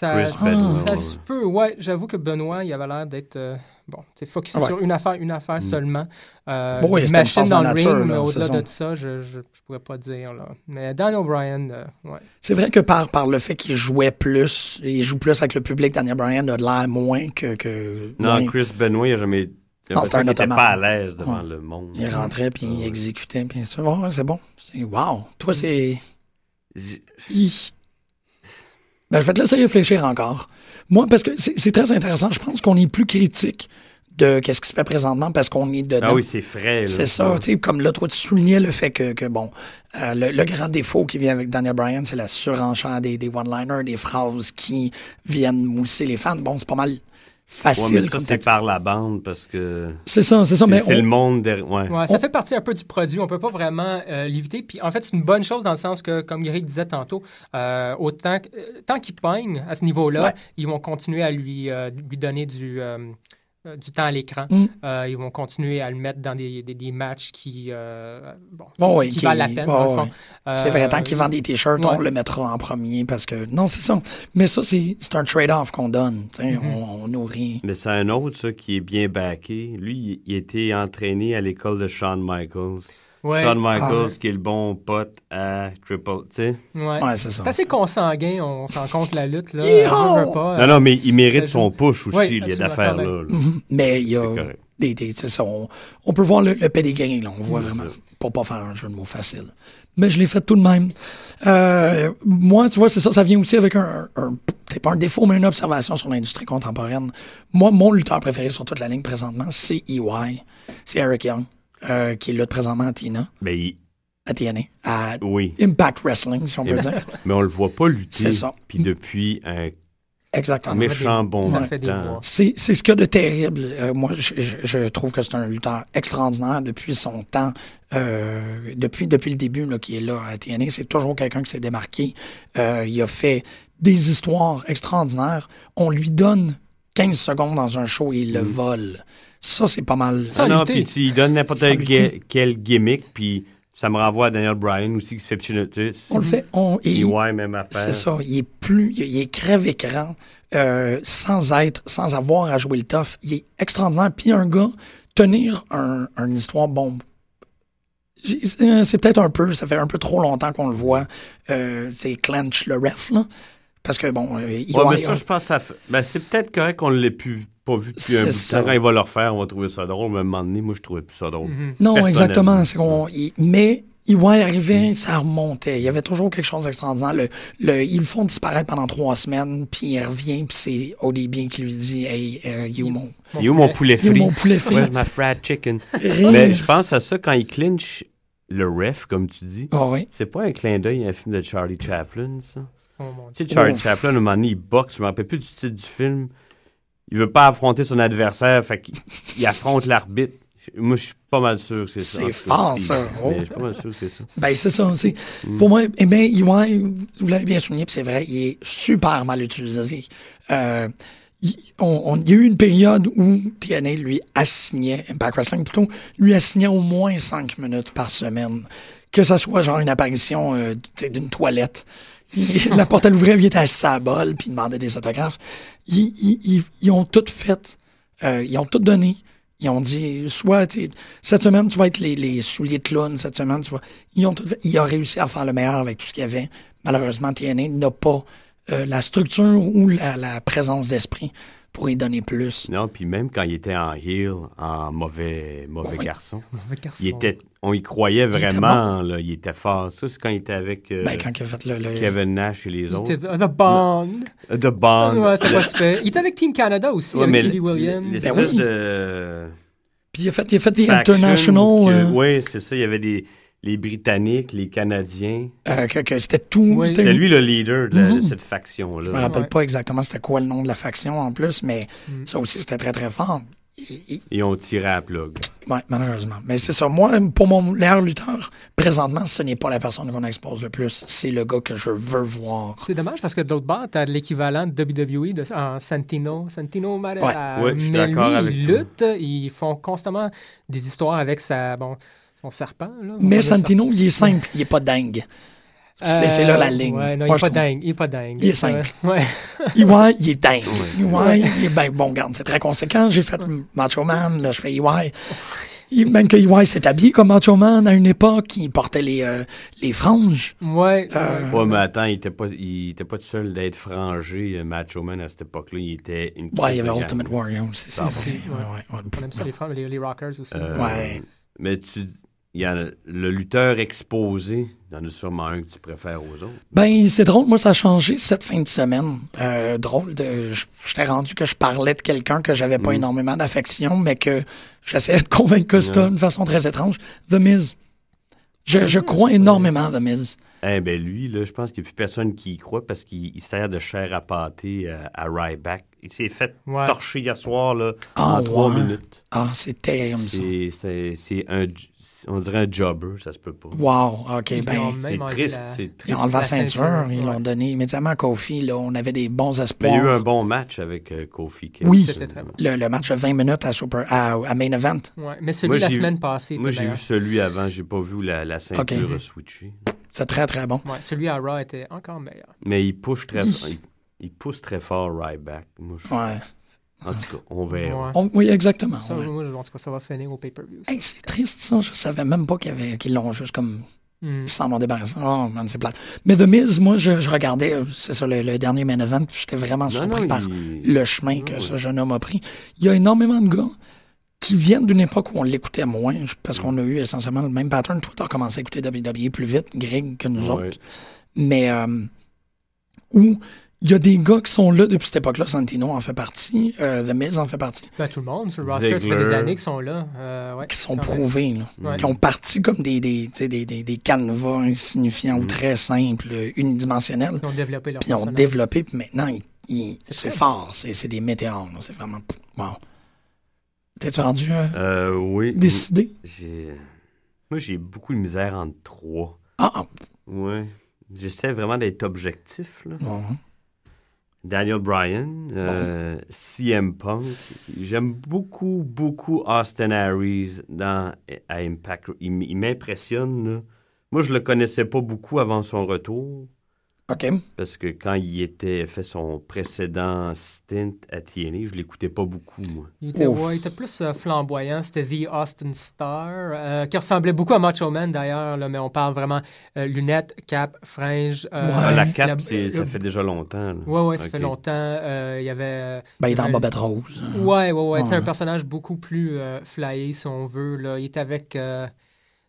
Ça, Chris ça Benoit. se peut, ouais. J'avoue que Benoît, il avait l'air d'être... euh, bon, c'est focusé Ouais. sur une affaire, une affaire Mm. seulement. Euh, Bon, oui, machine dans le nature, ring, mais là, au-delà c'est de ça. ça, je, je, je pourrais pas dire. Là. Mais Daniel Bryan, euh, ouais. C'est vrai que par, par le fait qu'il jouait plus, il joue plus avec le public, Daniel Bryan a de l'air moins que. que Non, moins- Chris Benoit, il n'a jamais. Qu'il n'était pas à l'aise devant Ouais. le monde. Il rentrait puis il exécutait, puis ça. C'est bon. C'est- Wow. Toi, c'est. Hi. Ben, je vais te laisser réfléchir encore. Moi, parce que c'est très intéressant. Je pense qu'on est plus critique de qu'est-ce qui se fait présentement parce qu'on est dedans. Ah oui, c'est frais. là. C'est ça, tu sais, comme là, toi, tu soulignais le fait que, que bon, euh, le, le grand défaut qui vient avec Daniel Bryan, c'est la surenchère des, des one-liners, des phrases qui viennent mousser les fans. Bon, c'est pas mal facile. Ouais, mais ça, c'est par la bande parce que. C'est ça, c'est ça, mais C'est on- le monde derrière. Ouais. Ouais, ça fait partie un peu du produit. On peut pas vraiment euh, l'éviter. Puis en fait, c'est une bonne chose dans le sens que, comme Eric disait tantôt, euh, autant que- euh, tant qu'il pogne à ce niveau-là, Ouais. ils vont continuer à lui, euh, lui donner du, du temps à l'écran. Mm. Euh, ils vont continuer à le mettre dans des, des, des matchs qui, euh, bon, Bon, qui, ouais, qui qui- valent la peine. C'est vrai, tant Euh, qu'ils vendent des t-shirts, on le mettra en premier parce que. Non, c'est ça. Mais ça, c'est c'est un trade-off qu'on donne. tu sais, Mm-hmm. on, on nourrit. Mais c'est un autre, ça, qui est bien backé. Lui, il, il a été entraîné à l'école de Shawn Michaels. Ouais. Shawn Michaels, Ah ouais. qui est le bon pote à Triple, tu sais. Ouais. Ouais, c'est ça. C'est assez consanguin, on s'en compte la lutte. Là. Yeehaw! Veut, veut pas, Non, non, mais il mérite son push aussi, Ouais, il y a d'affaires là. Mhm. Mais il y a C'est correct. des. des c'est ça, on, on peut voir le, le pedigree, là. On voit vraiment. ça. Pour pas faire un jeu de mots facile. Mais je l'ai fait tout de même. Euh, moi, tu vois, c'est ça, ça vient aussi avec un. un c'est pas un défaut, mais une observation sur l'industrie contemporaine. Moi, mon lutteur préféré sur toute la ligne présentement, c'est EY. C'est Eric Young, euh, qui est là présentement à Tina. Mais il- À TNA. À oui. Impact Wrestling, si on peut dire. [laughs] Mais on le voit pas lutter. C'est ça. Puis depuis un Exactement. méchant bon des temps. mois. C'est c'est ce qu'il y a de terrible. Euh, moi, je, je- je trouve que c'est un lutteur extraordinaire depuis son temps, euh, depuis, depuis le début là, qui est là à TNA. C'est toujours quelqu'un qui s'est démarqué. Euh, il a fait des histoires extraordinaires. On lui donne 15 secondes dans un show et il le vole. Ça, c'est pas mal. Ah non, puis tu lui donnes n'importe quel, gimmick, puis ça me renvoie à Daniel Bryan aussi qui se fait pichinoter. On le fait. On, et- EY, même affaire. C'est ça. Il est plus. Il est crève-écran euh, sans être, sans avoir à jouer le tough. Il est extraordinaire. Puis un gars, tenir un, une histoire bombe. C'est peut-être un peu, ça fait un peu trop longtemps qu'on le voit. Euh, c'est Clench le ref, là. Parce que bon, euh, il Ouais, mais ça, je pense que ça fait- ben, c'est peut-être correct qu'on ne l'ait plus, pas vu depuis un bout de temps. Quand il va le refaire, on va trouver ça drôle. Mais à un moment donné, moi, je trouvais plus ça drôle. Non, Personnellement. exactement. il- mais EY arrivait, ça remontait. Il y avait toujours quelque chose d'extraordinaire. Le, le- ils le font disparaître pendant trois semaines, puis il revient, puis c'est ODB qui lui dit Hey, euh, il est où mon. Il est où mon poulet frit? mon poulet frit? Where's my fried chicken? Mais je pense à ça quand il clinch le ref, comme tu dis. Ah oui. C'est pas un clin d'œil à un film de Charlie Chaplin, ça? Oh, mon Tu sais, Charlie Ouf. Chaplin, à un moment donné, il boxe. Je me rappelle plus du titre du film. Il veut pas affronter son adversaire, fait qu'il il affronte l'arbitre. Moi, je suis pas mal sûr que c'est ça. C'est fort, ça. Oh. Mais je suis pas mal sûr que c'est ça. Ben, c'est ça. c'est- Mm. Pour moi, eh bien, EY, vous l'avez bien souligné, puis c'est vrai, il est super mal utilisé. Euh, il, on- on- il y a eu une période où TNA lui assignait, Impact Wrestling plutôt, lui assignait au moins cinq minutes par semaine. Que ça soit genre une apparition euh, d'une toilette. Il- la porte à l'ouvrir, il était assis à la bol, puis il demandait des autographes. Ils, ils- ils- ils ont tout fait. Euh, ils ont tout donné. Ils ont dit, soit, tu sais, cette semaine, tu vas être les, les souliers de clown, cette semaine, tu vas. Ils ont tout fait. Il a réussi à faire le meilleur avec tout ce qu'il y avait. Malheureusement, TNA n'a pas euh, la structure ou la, la présence d'esprit pour y donner plus. Non, puis même quand il était en heel, en mauvais, mauvais Oui. garçon, Mauvais garçon. il était, on y croyait était vraiment, là, il était fort. Ça, c'est quand il était avec euh, Ben, quand il a fait le. le- Kevin Nash et les autres. C'était The Bond. The Bond. Ouais, c'est pas [laughs] super. Il était avec Team Canada aussi, Ouais, avec mais Billy l- Williams. L'espèce Ben oui. de. Puis il a fait, il a fait des que- euh, Oui, c'est ça. Il y avait des, les Britanniques, les Canadiens. euh, que, que c'était tout. Oui. C'était lui le leader de, la- Mhm. cette faction-là. Je me rappelle Ouais. pas exactement c'était quoi le nom de la faction en plus, mais Mm. ça aussi c'était très très fort. Et- ont tiré à la plug. Ouais, malheureusement. Mais c'est ça. Moi, pour mon meilleur lutteur, présentement, ce n'est pas la personne qu'on expose le plus. C'est le gars que je veux voir. C'est dommage parce que d'autre part, tu as l'équivalent de WWE de, en Santino. Santino Mare- Ouais. Ouais, je suis mais d'accord lui, avec toi. lutte, ils font constamment des histoires avec sa, bon, son serpent. Là, Mais On. Santino, il est simple. Il est pas dingue. C'est c'est là la Euh, ligne. Ouais, non, il Moi, est je pas trouve. dingue. Il est pas dingue. Il est simple. Euh, ouais. EY, [laughs] il est dingue. Ouais. EY, il est ben bon, garde, c'est très conséquent. J'ai fait Macho Man, là, je fais EY. Il- Même que EY s'est habillé comme Macho Man à une époque, il portait les, euh, les franges. Ouais. Euh, Ouais, mais attends, il était pas, il était pas tout seul d'être frangé, euh, Macho Man, à cette époque-là. Il était une Ouais, il y avait. Ultimate Warrior aussi. C'est vrai. ouais. Ouais, ouais, ouais. On aime ça, les, femmes, les, les rockers aussi. Euh, Ouais. Mais tu, il y a le lutteur exposé. Il y en a sûrement un que tu préfères aux autres. Ben, c'est drôle, moi, ça a changé cette fin de semaine. Euh, drôle, de, je- j'étais rendu que je parlais de quelqu'un que j'avais pas Mm. énormément d'affection, mais que j'essayais de convaincre Costa Ouais. d'une façon très étrange. The Miz. Je, je crois énormément à The Miz. Eh ben lui, là, je pense qu'il n'y a plus personne qui y croit parce qu'il il sert de chair à pâté euh, à Ryback. Il s'est fait Ouais. torcher hier soir là, Ah, en trois minutes. Ah, c'est terrible, ça. C'est un... On dirait un jobber, ça se peut pas. Wow, OK, Ils ben... C'est triste, la- c'est Ils triste. ont enlevé la ceinture, ceinture, ils ouais. l'ont donné immédiatement à Kofi. Là, on avait des bons espoirs. il y a eu un bon match avec euh, Kofi. Kingston. Oui. C'était très bon. le, le match de 20 minutes à, Super, à, à Main Event. Ouais, Mais celui Moi, de la semaine passée. Moi, j'ai vu celui avant, j'ai pas vu la, la ceinture Ok. a switché. C'est très, très bon. Ouais, celui à Raw était encore meilleur. Mais il pousse très, il, il pousse très fort Ryback. Moi, je- Ouais. En tout cas, on verra. Ouais. On- oui, exactement. Ça, ouais. moi, en tout cas, ça va finir au pay-per-view. Hey, c'est triste, ça. Je savais même pas qu'ils l'ont juste comme... Mm. Ils s'en ont débarrassé. Oh, man, c'est plate. Mais The Miz, moi, je, je regardais, euh, c'est ça, le, le dernier Main Event, puis j'étais vraiment Non, surpris non, par il- le chemin que Ouais, ce jeune homme a pris. Il y a énormément de gars qui viennent d'une époque où on l'écoutait moins, parce qu'on a eu essentiellement le même pattern. Toi, t'as recommencé à écouter WWE plus vite, Greg, que nous Ouais. autres. Mais euh, où il y a des gars qui sont là depuis cette époque-là. Santino en fait partie, euh, The Miz en fait partie, Ben, tout le monde sur le roster, ça fait des années qu'ils sont là. Euh, ouais. qui sont prouvés, là, Ouais. qui ont parti comme des, des, tu sais, des, des, des canevas insignifiants Mm. ou très simples, euh, unidimensionnels. Ils ont développé leur Puis ils ont personnage. développé, puis maintenant, C'est fort. C'est c'est des météores. là. C'est vraiment... Wow. T'es-tu rendu euh, Euh, oui. décidé? Moi, j'ai beaucoup de misère entre trois. Ah, Ouais. J'essaie vraiment d'être objectif. Là. Daniel Bryan, euh, CM Punk. J'aime beaucoup, beaucoup Austin Harris dans à Impact. Il, m'impressionne. Moi, je le connaissais pas beaucoup avant son retour. OK. Parce que quand il était fait son précédent stint à TNA, je l'écoutais pas beaucoup, moi. Il était, Ouf. ouais, il était plus euh, flamboyant. C'était The Austin Star, euh, qui ressemblait beaucoup à Macho Man d'ailleurs, mais on parle vraiment euh, lunettes, cap, fringe. euh, Ouais. Ah, la la- cape, ça fait déjà longtemps. là. Ouais, ouais, ça fait longtemps. Euh, Il y avait. Ben, il est dans Ouais. Bobette Rose. Ouais, ouais, ouais. C'est un personnage beaucoup plus euh, flyé, si on veut. Là. Il était avec.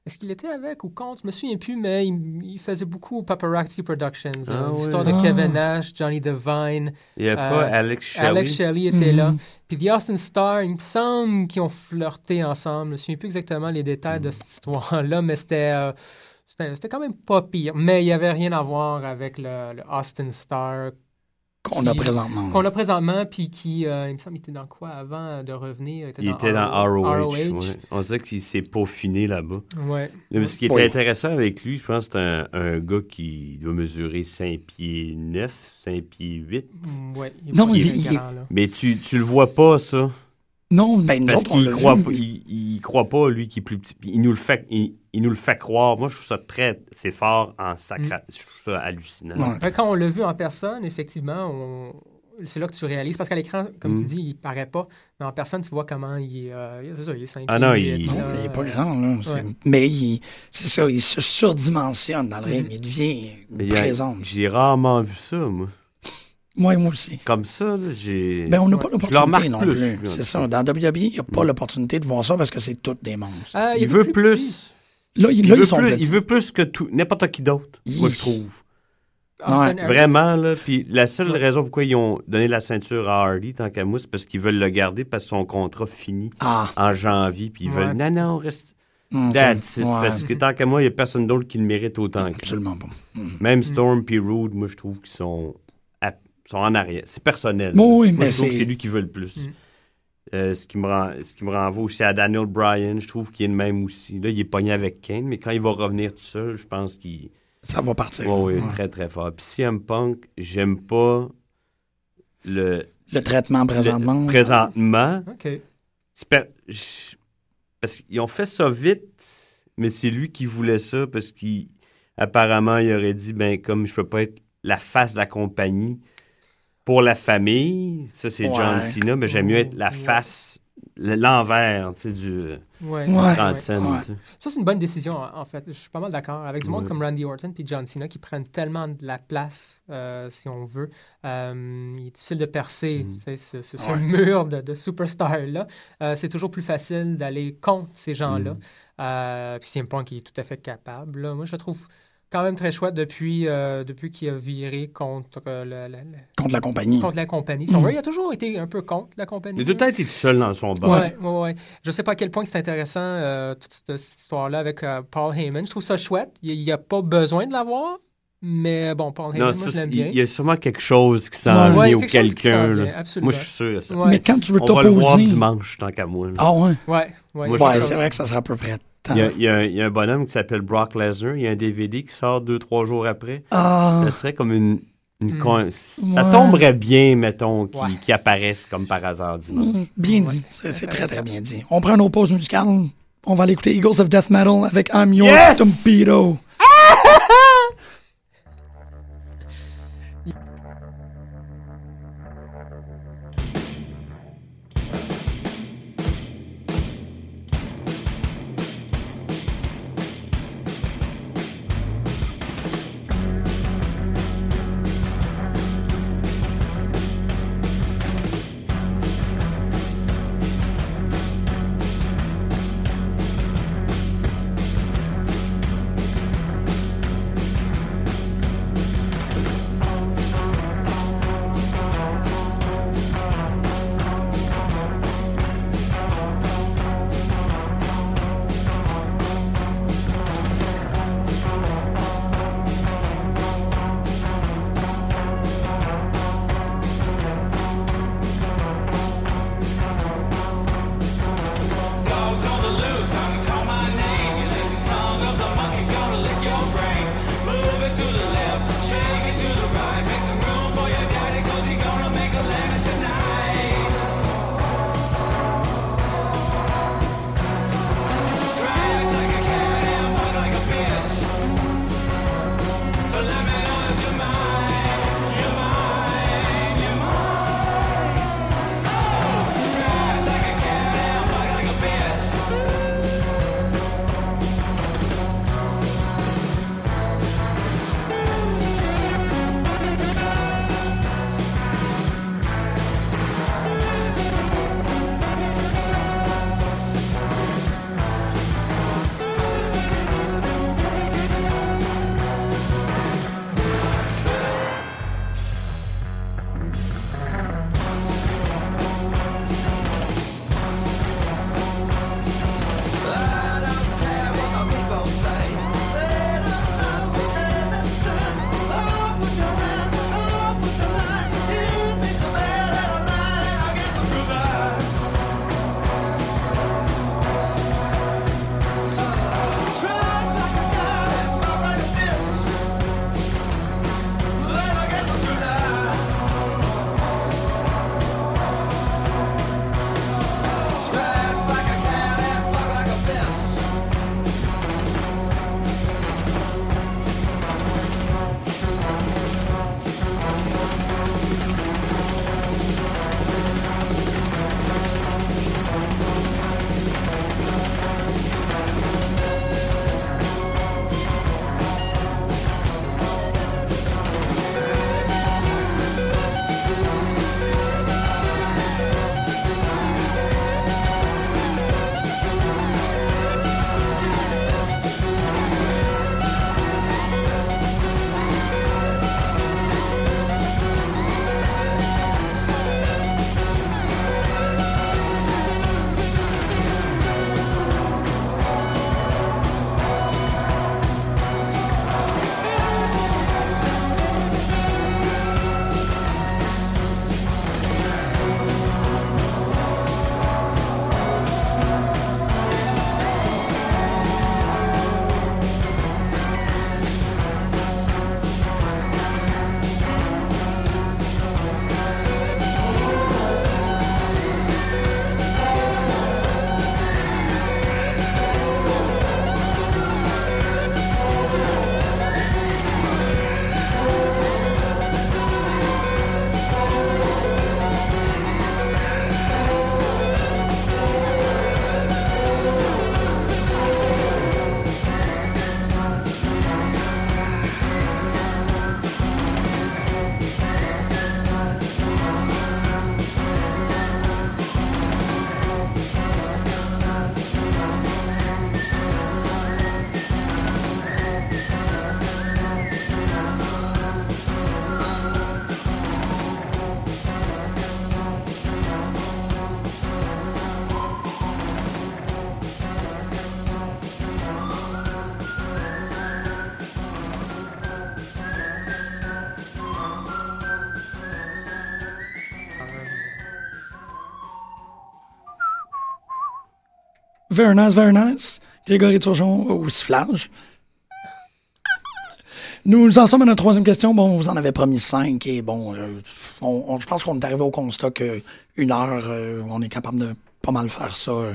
Euh, Est-ce qu'il était avec ou contre? Je me souviens plus, mais il, il faisait beaucoup au Paparazzi Productions. Ah euh. L'histoire de Ah. Kevin Nash, Johnny Devine. Il n'y a Euh, pas Alex Shelley. Alex Shelley était là. Mhm. Puis The Austin Star, il me semble qu'ils ont flirté ensemble. Je me souviens plus exactement les détails de cette histoire-là, mais c'était. euh, c'était c'était quand même pas pire. Mais il n'y avait rien à voir avec le, le Austin Star Qu'on a qui- présentement. qu'on a présentement, puis qui, euh, il me semble, il était dans quoi avant de revenir? Il était dans ROH. ROH. ouais. On dirait qu'il s'est peaufiné là-bas. Ouais. Mais ce qui était Oui. intéressant avec lui, je pense que c'est un, un gars qui doit mesurer 5 pieds 9, 5 pieds 8. Mm, ouais, il est Non, pas il- très il- galant, là. Mais tu, tu le vois pas, ça? Non, ben nous Parce qu'il croit il, il croit pas, lui, qui est plus petit. Il nous le fait, il, il nous le fait croire. Moi, je trouve ça très, c'est fort en sacré. Je trouve ça hallucinant. Ouais. Ouais, Quand on l'a vu en personne, effectivement, on- c'est là que tu réalises. Parce qu'à l'écran, comme Mm. tu dis, il paraît pas. Mais en personne, tu vois comment il est. euh, c'est ça, il est 5 Ah non, il- Non, là, il est pas grand, là. C'est- ouais. Mais il- c'est ça, il se surdimensionne dans le ring. Il devient Mais présent. J'ai rarement vu ça, moi. Moi, moi aussi. Comme ça, j'ai. Ben, on n'a Ouais. pas l'opportunité non plus, plus. C'est ça. Dans WWE, il n'y a pas l'opportunité de voir ça parce que c'est toutes des monstres. Ah, il veut plus. Là, il, Il, là, veut ils sont plus il veut plus que tout, n'importe qui d'autre, moi, je trouve. Ouais, Harris. Vraiment, là. Puis la seule raison pourquoi ils ont donné la ceinture à Hardy, tant qu'à moi, c'est parce qu'ils veulent le garder parce que son contrat finit Ah, en janvier. Puis ils Ouais. veulent, non, non, reste. ok. That's it. Ouais, Parce que tant qu'à moi, il n'y a personne d'autre qui le mérite autant que lui. absolument pas. Mm. Même Storm puis Rude, moi, je trouve qu'ils sont, sont en arrière. C'est personnel. Oui, oui, moi, mais je trouve que c'est- lui qui veut le plus. Mm. Euh, ce, qui me rend, ce qui me renvoie aussi à Daniel Bryan, je trouve qu'il est le même aussi. Là, il est pogné avec Kane, mais quand il va revenir tout seul, je pense qu'il Ça va partir. Ouais, Ouais. très, très fort. Puis CM Punk, j'aime pas le, Le traitement présentement. le- présentement. OK. Per- Parce qu'ils ont fait ça vite, mais c'est lui qui voulait ça parce qu'apparemment, il aurait dit ben comme je peux pas être la face de la compagnie pour la famille, ça c'est Ouais. John Cena, mais j'aime mieux être la face, l'envers, tu sais, du, Ouais. du Ouais. trentaine, Ouais. tu sais. Ça, c'est une bonne décision, en fait. Je suis pas mal d'accord. Avec du monde Ouais. comme Randy Orton puis John Cena qui prennent tellement de la place, euh, si on veut. Euh, il est difficile de percer Mm. tu sais, ce, ce- ce Ouais. mur de, de superstar-là. Euh, c'est toujours plus facile d'aller contre ces gens-là. Mm. Euh, puis CM Punk est tout à fait capable. là. Moi, je le trouve quand même très chouette depuis, euh, depuis qu'il a viré contre, euh, le- le- le- Contre la compagnie. contre la compagnie. Mm. veut, il a toujours été un peu contre la compagnie. Il a tout le temps été tout seul dans son bar. Ouais, ouais, ouais. Je sais pas à quel point c'est intéressant, euh, toute cette histoire-là avec euh, Paul Heyman. Je trouve ça chouette. Il n'y a pas besoin de l'avoir, Mais bon, Paul Heyman, Non, moi, ça, je bien. il y a sûrement quelque chose qui s'en Ouais. vient ou quelqu'un. Moi, je suis sûr de ça. Ouais. Mais quand tu veux On va le voir t'opposer. dimanche, tant qu'à moi. là. Ah ouais. Ouais, ouais. Ouais, c'est vrai que ça sera à peu près temps. Il y, a, il y a- il y a un bonhomme qui s'appelle Brock Lesnar. Il y a un DVD qui sort deux, trois jours après. Ah. Ça serait comme une. une Hmm. con- Ça Ouais. tomberait bien, mettons, qu'il Ouais. qu'il apparaisse comme par hasard dimanche. Mm, Bien Ouais. dit. C'est très, très bien dit. On prend une autre pause musicale. On va aller écouter Eagles of Death Metal avec I'm Your Yes! Torpedo. Very nice, very nice. Grégory Turgeon au sifflage. Nous en sommes à notre troisième question. Bon, on vous en avait promis cinq et bon, euh, je pense qu'on est arrivé au constat que une heure, euh, on est capable de pas mal faire ça. euh,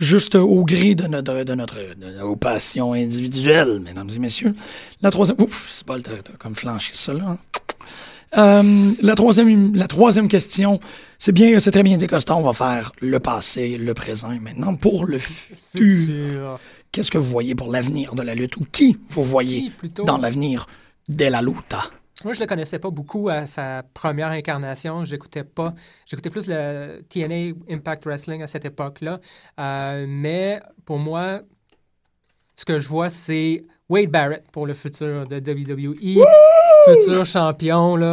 juste au gré de notre, de notre de nos passions individuelles, mesdames et messieurs. La troisième. Ouf, c'est pas t'as comme flanché ça là. hein. Euh, la, troisième, la troisième question, c'est bien, c'est très bien dit, Costa, on va faire le passé, le présent et maintenant pour le futur. Qu'est-ce que vous voyez pour l'avenir de la lutte ou qui vous voyez Qui, dans l'avenir de la luta? Moi, je le connaissais pas beaucoup à sa première incarnation. J'écoutais pas. J'écoutais plus le TNA Impact Wrestling à cette époque-là. Euh, mais pour moi, ce que je vois, c'est Wade Barrett pour le futur de WWE. Futur champion, là,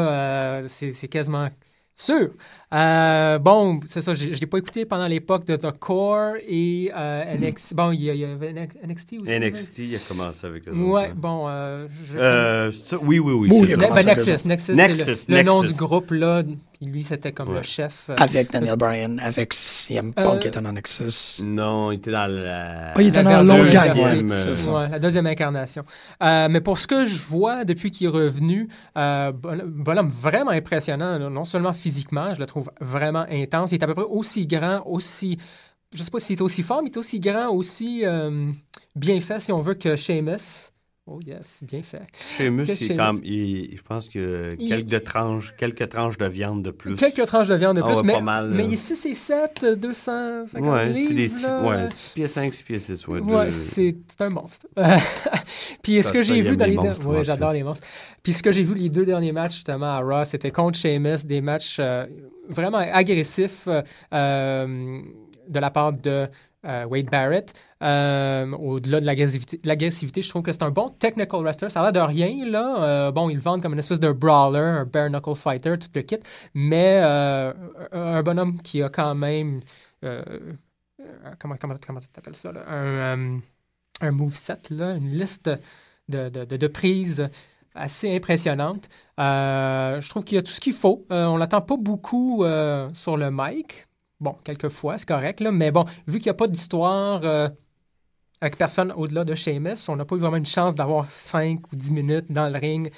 euh, c'est c'est quasiment sûr. Euh, bon, c'est ça, je ne l'ai pas écouté pendant l'époque de The Core et euh, NXT. Bon, il y, y avait NXT aussi. NXT, il a commencé avec eux. Ouais, autres, hein. bon. euh, je- Euh, ça? oui, oui, oui. Oui, c'est ben, Nexus. Nexus, le, le nom du groupe, là. Puis lui, c'était comme Ouais. le chef. euh, Avec Daniel parce- Bryan, avec CM Punk Euh, qui était dans Nexus. Non, il était dans la. Ah, il était la dans l'autre gang, ouais, euh, la deuxième incarnation. Euh, mais pour ce que je vois depuis qu'il est revenu, euh, bon- bonhomme vraiment impressionnant, non seulement physiquement, je le trouve vraiment intense. Il est à peu près aussi grand, aussi. Je sais pas s'il est aussi fort, mais il est aussi grand, aussi euh, bien fait, si on veut, que Sheamus. Oh yes, bien fait. Sheamus, Qu'est-ce il, que est comme, il- je pense que Il- quelques tranches, quelques tranches de viande de plus. Quelques tranches de viande de Ah plus, ouais, mais, pas mal, mais là. il est 6 et 7, 250 Ouais, livres. c'est des six, là. ouais, 6 pieds 5, 6 pieds 6. Ouais, Ouais, deux- c'est c'est un monstre. [laughs] Puis ce que j'ai il vu dans les deux... ouais, j'adore les monstres. Puis ce que j'ai vu les deux derniers matchs justement à Raw, c'était contre Sheamus, des matchs euh, vraiment agressifs euh, euh, de la part de euh, Wade Barrett. Euh, Au-delà de l'agressivité, je trouve que c'est un bon technical wrestler. Ça a l'air de rien, là. Euh, bon, ils le vendent comme une espèce de brawler, un bare knuckle fighter, tout le kit. Mais euh, un bonhomme qui a quand même... comment comment comment t'appelles ça? Là? Un, un moveset, là, une liste de, de, de, prises assez impressionnante. Je trouve qu'il y a tout ce qu'il faut. On l'attend pas beaucoup sur le mic. Bon, quelquefois, c'est correct, là, mais bon, vu qu'il n'y a pas d'histoire avec personne au-delà de Sheamus, on n'a pas eu vraiment une chance d'avoir 5 ou 10 minutes dans le ring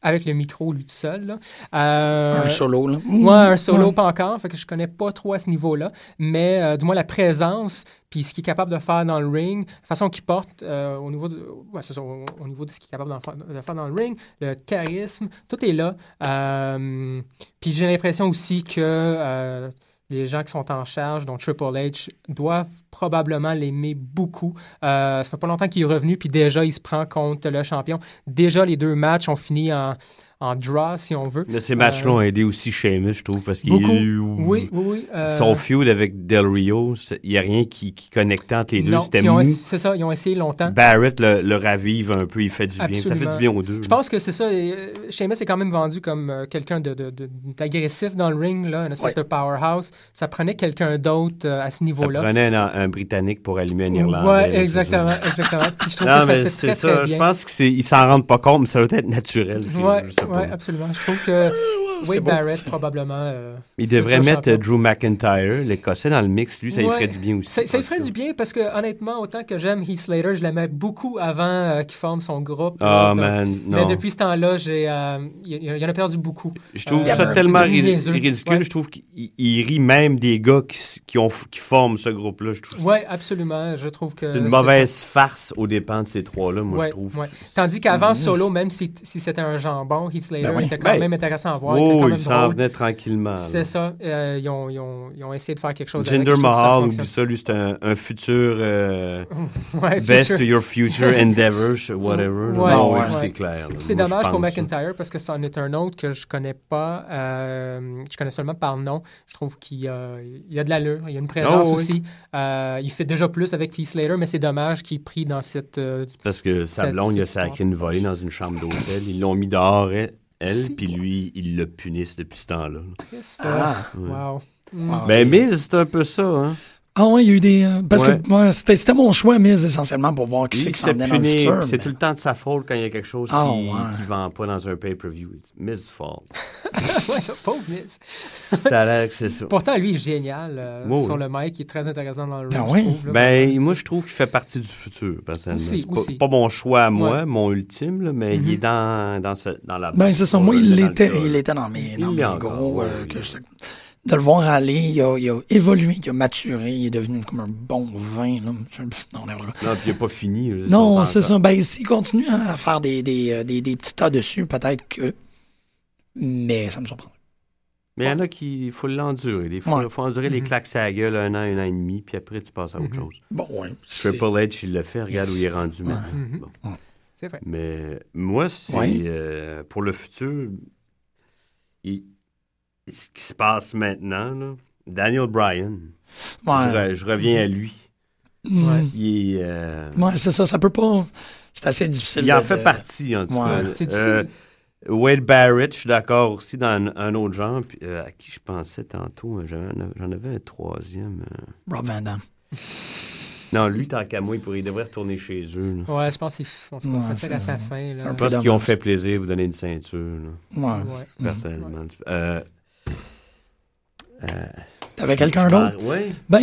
avec le micro, lui tout seul. là. Euh, Un solo, là. Ouais, un solo, Ouais. pas encore, fait que je connais pas trop à ce niveau-là, mais euh, du moins la présence, puis ce qu'il est capable de faire dans le ring, la façon qu'il porte euh, au, niveau de, ouais, c'est ça, au, au niveau de ce qu'il est capable de faire dans le ring, le charisme, tout est là. Puis j'ai l'impression aussi que les gens qui sont en charge, dont Triple H, doivent probablement l'aimer beaucoup. Euh, ça fait pas longtemps qu'il est revenu, puis déjà, il se prend contre le champion. Déjà, les deux matchs ont fini en, en draw, si on veut. Mais ces matchs-là Euh, ont aidé aussi Sheamus, je trouve, parce qu'il. Oui, oui, oui. euh, Son feud avec Del Rio, il n'y a rien qui, qui connectait entre les deux. C'était mou. C'est ça, ils ont essayé longtemps. Barrett le, le ravive un peu, il fait du bien. Ça fait du bien aux deux. Je pense que c'est ça. euh, Sheamus est quand même vendu comme euh, quelqu'un de, de- de- d'agressif dans le ring, là, une espèce Ouais. de powerhouse. Ça prenait quelqu'un d'autre euh, à ce Ça niveau-là. prenait un, un Britannique pour allumer un Irlandais. Ça. exactement, exactement. Puis je trouve non, que ça fait très, ça. très Je pense qu'ils s'en rendent pas compte, mais ça doit être naturel. Ouais, je sais pas. Ouais, absolument. Je trouve que c'est Wade beau, Barrett, probablement. euh, [laughs] Il devrait mettre champion. euh, Drew McIntyre, l'Écossais, dans le mix. Lui, ça lui Ouais, ferait du bien aussi. Ça, ça lui ferait du bien parce que, honnêtement, autant que j'aime Heath Slater, je l'aimais beaucoup avant euh, qu'il forme son groupe. Ah, là, man, Mais non. depuis ce temps-là, j'ai, euh, il, il en a perdu beaucoup. Je trouve Euh, ça tellement ridicule. Ouais. Je trouve qu'il il rit même des gars qui, qui, ont, qui forment ce groupe-là. Oui, absolument. Je trouve que. c'est une mauvaise farce aux dépens de ces trois-là, moi, Ouais, je trouve. ouais. Tandis qu'avant, Mhm. Solo, même si, si c'était un jambon, Heath Slater Ben oui. était quand Ben, même intéressant à voir. Oh, quand il même s'en venait tranquillement. C'est ça. Euh, ils, ont, ils, ont, ils ont essayé de faire quelque chose. Jinder Mahal, oublie ça, lui, c'est un, un futur euh, [laughs] Ouais, best future. your future [laughs] endeavors, whatever. Ouais, non, ouais. c'est clair. C'est dommage pour. McIntyre parce que c'en est un autre que je connais pas. euh, je connais seulement par nom. Je trouve qu'il il a de l'allure. Il a une présence Oh, oui. aussi. Euh, il fait déjà plus avec Heath Slater, mais c'est dommage qu'il est pris dans cette. Parce que sa blonde, il a une volée dans une chambre d'hôtel. Ils l'ont mis dehors, elle, elle, puis lui, il le punisse depuis ce temps-là. triste. Ah. Ouais. Wow. Ah, Ben, mais- Miz, c'est un peu ça, hein? Ah ouais, il y a eu des. euh, parce Ouais. que ouais, c'était c'était mon choix, mais essentiellement pour voir qui Lui, c'est qui se s'en fait venait dans le futur. C'est mais- tout le temps de sa faute quand il y a quelque chose Ah, qui ouais. ne vend pas dans un pay-per-view. Miz fault. [laughs] Ouais, pauvre Miz. [laughs] Ça a l'air que c'est ça. Pourtant, lui, il est génial euh, Oui, sur le mic. Il est très intéressant dans le Ben ring, oui. je trouve, là. Ben, moi, je trouve qu'il fait partie du futur, personnellement. Aussi, c'est pas, aussi. pas mon choix à moi, Ouais. mon ultime, là, mais il est Mhm. dans, dans, ce- dans la Ben, c'est ça. Moi, il il était dans mes, Il dans mes gros. De le voir aller, il a, il a évolué, il a maturé, il est devenu comme un bon vin. Là. Non. Non, puis il n'est pas fini. Non, c'est ça. Ben, s'il continue à faire des, des, euh, des, des petits tas dessus, peut-être que. Mais ça me surprend. Mais il y en a qui, il faut l'endurer. Il faut, Ouais. faut endurer les Mhm. claques à la gueule un an, un an et demi, puis après, tu passes à autre Mhm. chose. Bon, ouais. Triple H, il l'a fait, regarde où il est rendu Ouais. maintenant. Mhm. Bon. C'est vrai. Mais moi, c'est Ouais. euh, pour le futur, il- ce qui se passe maintenant, là, Daniel Bryan, Ouais. je, re- je reviens à lui. Mm. Ouais. Il, est, euh, Ouais, c'est ça. Ça peut pas. C'est assez difficile. il en de- fait de- partie, en tout Ouais. cas. C'est Euh, difficile. Wade Barrett, je suis d'accord aussi dans un, un autre genre. Puis, euh, à qui je pensais tantôt, un- j'en avais un troisième. euh. Rob Van Damme. Non, lui, tant qu'à moi, il, pourrait, il devrait retourner chez eux. là. Ouais, je pense qu'il f- en tout cas, Ouais, ça fait à c'est- sa fin. Là. un Je peu pense qu'ils ont fait plaisir de vous donner une ceinture, là, Ouais. Ouais. personnellement. Euh, euh, T'avais quelqu'un je d'autre? Oui. Ben,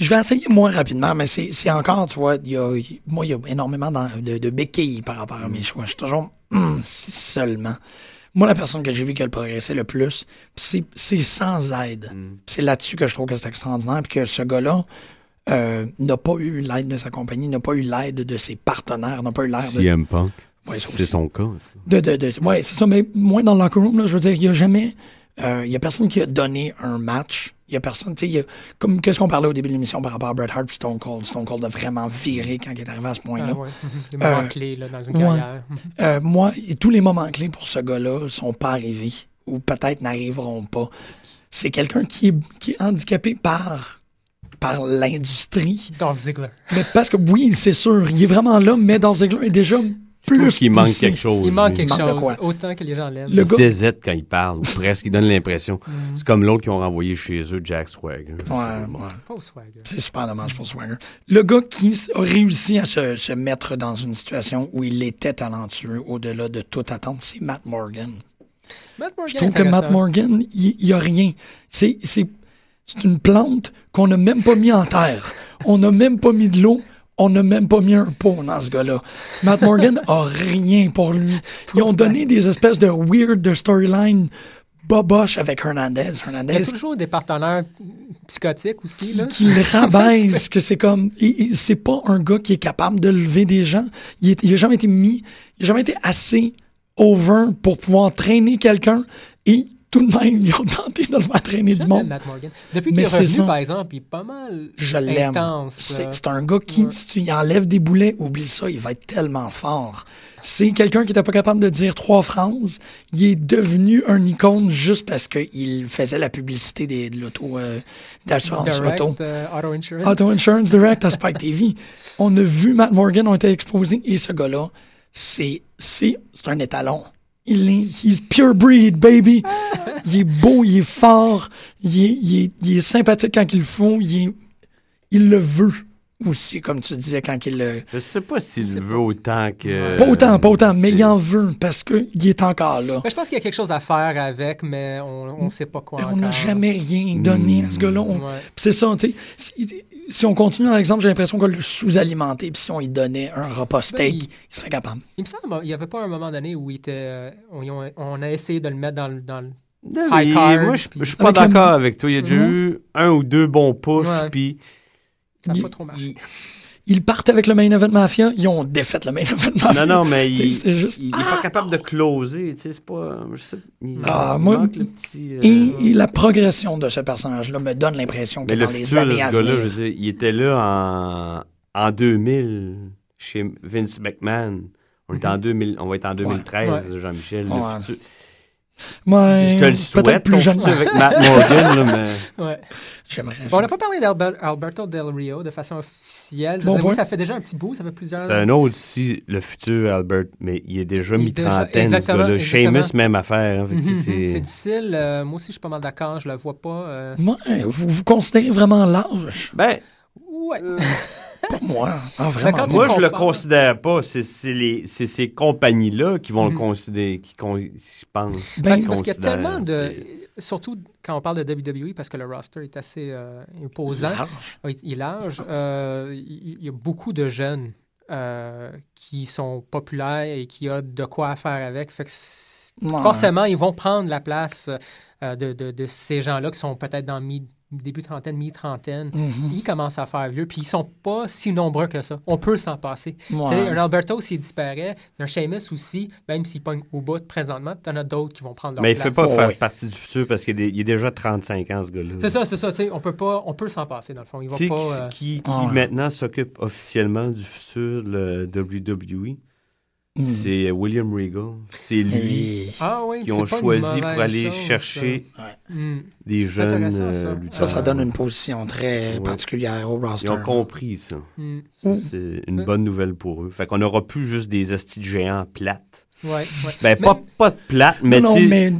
je vais essayer moins rapidement, mais c'est encore, tu vois, y a, moi, il y a énormément de, de béquilles par rapport à mes choix. Je suis toujours, hum, si seulement. Moi, la personne que j'ai vu qui a le progressé le plus, c'est c'est sans aide. Mm. C'est là-dessus que je trouve que c'est extraordinaire, puis que ce gars-là euh, n'a pas eu l'aide de sa compagnie, n'a pas eu l'aide de ses partenaires, n'a pas eu l'aide de... CM Punk. Ouais, C'est son cas. De, de, de- ouais, c'est ça, mais moins dans le locker room, là, je veux dire, il n'y a jamais. Euh, Il y a personne qui a donné un match. Il y a personne, tu sais, comme qu'est-ce qu'on parlait au début de l'émission par rapport à Bret Hart et Stone Cold? Stone Cold a vraiment viré quand il est arrivé à ce point-là. Ah, ouais. [laughs] Les moments Euh, clés là, dans une carrière. Euh, moi, tous les moments clés pour ce gars-là sont pas arrivés ou peut-être n'arriveront pas. C'est quelqu'un qui est, qui est handicapé par, par l'industrie. Dolph Ziggler. Mais parce que oui, c'est sûr, il est vraiment là, mais Dolph Ziggler est déjà Je trouve plus qu'il manque poussé. quelque chose. Il manque quelque manque de chose, quoi? autant que les gens l'aiment. Le gars- zézette quand il parle, ou presque. Il donne l'impression. Mhm. C'est comme l'autre qui ont renvoyé chez eux, Jack Swagger. Ouais, ouais. Pas swagger. C'est super dommage pour Swagger. Le gars qui a réussi à se, se mettre dans une situation où il était talentueux au-delà de toute attente, c'est Matt Morgan. Matt Morgan Je trouve que Matt. Morgan, il n'y a rien. C'est c'est- c'est une plante qu'on n'a même pas mis en terre. On n'a même pas mis de l'eau. On n'a même pas mis un pot dans ce gars-là. Matt Morgan [laughs] a rien pour lui. Ils ont donné des espèces de weird de storyline boboche avec Hernandez. Il y a Hernandez toujours des partenaires psychotiques aussi. Là. qui le rabaisse, [laughs] que c'est comme, c'est pas un gars qui est capable de lever des gens. Il, est- il a jamais été mis, il a jamais été assez over pour pouvoir traîner quelqu'un et tout de même, ils ont tenté de le faire traîner du monde. Matt Morgan. Depuis qu'il Mais est revenu, ça. par exemple, il est pas mal Je l'aime. C'est un gars qui, Ouais. si tu y enlèves des boulets, oublie ça, il va être tellement fort. C'est quelqu'un qui n'était pas capable de dire trois phrases. Il est devenu un icône juste parce qu'il faisait la publicité des, de l'auto, euh, d'assurance auto. euh, Auto Insurance. Auto Insurance Direct à Spike TV. On a vu Matt Morgan, on été exposés, et ce gars-là, c'est un étalon. Il est, he's pure breed, baby. Il est beau, il est fort, il est, il est, il est sympathique quand il le faut, il est, il le veut aussi, comme tu disais, quand il le... Je sais pas s'il le veut autant que. Pas autant, pas autant, mais il en veut parce qu'il est encore là. Mais je pense qu'il y a quelque chose à faire avec, mais on ne sait pas quoi Mais on n'a jamais rien donné à ce gars-là. On- Ouais. Puis C'est ça, tu sais. Si, on continue dans l'exemple, j'ai l'impression qu'on l'a sous-alimenté. Puis si on lui donnait un repas steak, il- il serait capable. Il me semble qu'il n'y avait pas un moment donné où il était, euh, on, ils ont- on a essayé de le mettre dans le. Dans le Non, high card, moi, je je suis pas le- d'accord avec toi. Il y a déjà Mhm. eu un ou deux bons pushs, puis Ça n'a Il- pas trop marché. il- Ils partent avec le main event mafia, ils ont défait le main event mafia. Non, non, mais [laughs] il, juste- il est pas capable de closer, tu sais, c'est pas... Je sais, il, Ah, il moi- manque le petit... euh, Et, et la progression de ce personnage-là me donne l'impression que mais le dans les futur de années à gars-là, je venir... veux dire, il était là en, en 2000, chez Vince McMahon. On, est en 2000, on va être en 2013, Ouais. Jean-Michel. Ouais. Le Je te le peut-être souhaite, plus jeune. avec Matt Morgan, là, mais... [laughs] Ouais. J'aimerais. Bon, on n'a pas parlé d'Alberto Del Rio de façon officielle. Je Bon dire, ça fait déjà un petit bout, ça fait plusieurs C'est un autre aussi, le futur Albert, mais il est déjà mi-trentaine, ce gars-là. Seamus, même affaire. hein, que Mhm, c'est- difficile. euh, moi aussi, je suis pas mal d'accord. Je le vois pas. euh, Ouais, vous, vous considérez vraiment l'âge? Ben, Ouais. [laughs] Pas moi. Ah, vraiment. quand tu moi, je le considère pas. C'est ces compagnies-là qui vont Mhm. le considérer, qui, con- je pense. Ben, Parce, qui parce qu'il y a tellement de. Surtout quand on parle de WWE, parce que le roster est assez euh, imposant. Large. Oui, il est large. Euh, il y a beaucoup de jeunes euh, qui sont populaires et qui ont de quoi faire avec. Fait que Ouais. forcément, ils vont prendre la place de, de- de ces gens-là qui sont peut-être dans mi début trentaine, mi-trentaine. Mhm. Ils commencent à faire vieux, puis ils sont pas si nombreux que ça. On peut s'en passer. Ouais. Tu sais, un Alberto, s'il disparaît, un Seamus aussi, même s'il pogne au bout présentement, tu en as d'autres qui vont prendre leur Mais il place. fait pas Oh, faire oui. partie du futur parce qu'il est, il est déjà 35 ans, ce gars-là. C'est ça, c'est ça. tu sais, On peut pas, on peut s'en passer dans le fond. Pas. qui, euh, qui, qui Ouais. maintenant s'occupe officiellement du futur de la WWE? Mm. C'est William Regal. C'est lui Ah oui, qui c'est ont choisi pour aller chose, chercher ça. Hmm. des jeunes euh, ça. Ça, ça donne une position très Ouais. particulière au roster. Ils ont compris ça. Hmm. Ça, C'est une bonne nouvelle pour eux. Fait qu'on n'aura plus juste des hosties de géants plates. Ouais, ouais. Ben, Mais- pas, pas de plates, mais, non, mais.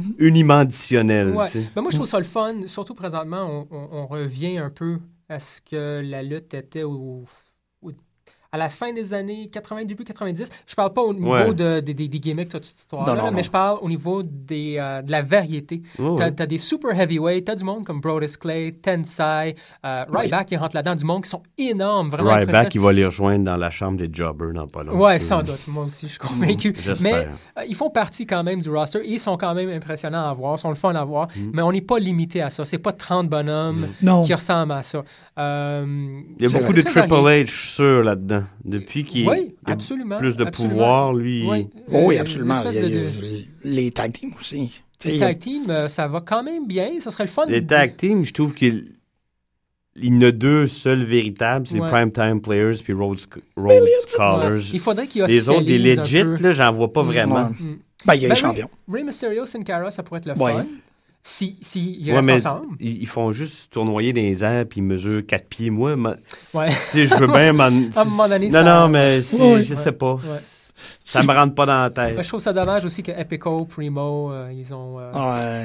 Ouais. Ben, moi, je trouve ça le fun. Surtout présentement, on, on- on revient un peu à ce que la lutte était au- à la fin des années 80, début 90. Je parle pas au niveau Ouais. de, des- des- des gimmicks, toute cette histoire Non, non, mais non. je parle au niveau des, euh, de la variété. T'as ouais. as des super heavyweights, t'as du monde comme Brodus Clay, Tensai, euh, Ryback qui rentre là-dedans, du monde qui sont énormes, vraiment Ryback, il va les rejoindre dans la chambre des jobbers dans pas longtemps. Ouais, sans doute. Moi aussi, je suis convaincu. Mais euh, ils font partie quand même du roster. Ils sont quand même impressionnants à voir, sont le fun à voir. Mm. Mais on n'est pas limité à ça. C'est pas 30 bonhommes non. qui ressemblent à ça. Euh, Il y a beaucoup de Triple. H sûr là-dedans. Depuis qu'il Oui, a absolument. plus de absolument. pouvoir, lui. Oui, Oh oui, Euh, absolument. Il y a- de- les tag teams aussi. Les tag team, euh, ça va quand même bien. Ça serait le fun. Les tag teams, je trouve qu'il il y en a deux seuls véritables, c'est Ouais. les Primetime Players puis Rhodes, Rhodes Scholars. Il faudrait qu'ils Les autres, des legit, là, j'en vois pas vraiment. Ouais. Mm. Ben, il y a Ben les oui, champions. Rey Mysterio, Sin Cara, ça pourrait être le Ouais. fun. Si, si ils Ouais, restent mais ensemble. ils, ils font juste tournoyer dans les airs puis ils mesurent 4 pieds. Moi, ma- Ouais. tu sais, je veux [laughs] bien m'en... À un moment donné, non, ça- non, mais c'est- Ouais. je sais pas. Ouais. Ça me rentre pas dans la tête. Je trouve ça dommage aussi que Epico, Primo, euh, ils ont. euh,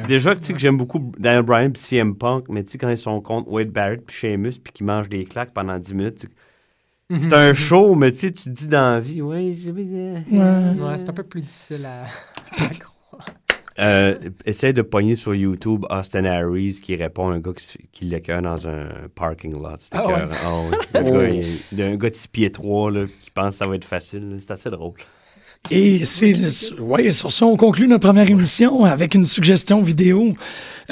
Ouais. Déjà que tu sais que j'aime beaucoup Daniel Bryan puis CM Punk, mais tu sais quand ils sont contre Wade Barrett puis Sheamus puis qu'ils mangent des claques pendant 10 minutes, Mhm. c'est un show, mais tu sais, tu te dis dans la vie, ouais, c'est Ouais. Ouais, c'est un peu plus difficile à, à croire. Euh, essaye de pogner sur YouTube Austin Harris qui répond à un gars qui, qui l'écœure dans un parking lot. C'était Ah ouais. Ah oui. Oh. gars, il- un gars de 6 pieds 3 là, qui pense que ça va être facile. C'est assez drôle. Et c'est ouais, sur ça, on conclut notre première émission avec une suggestion vidéo.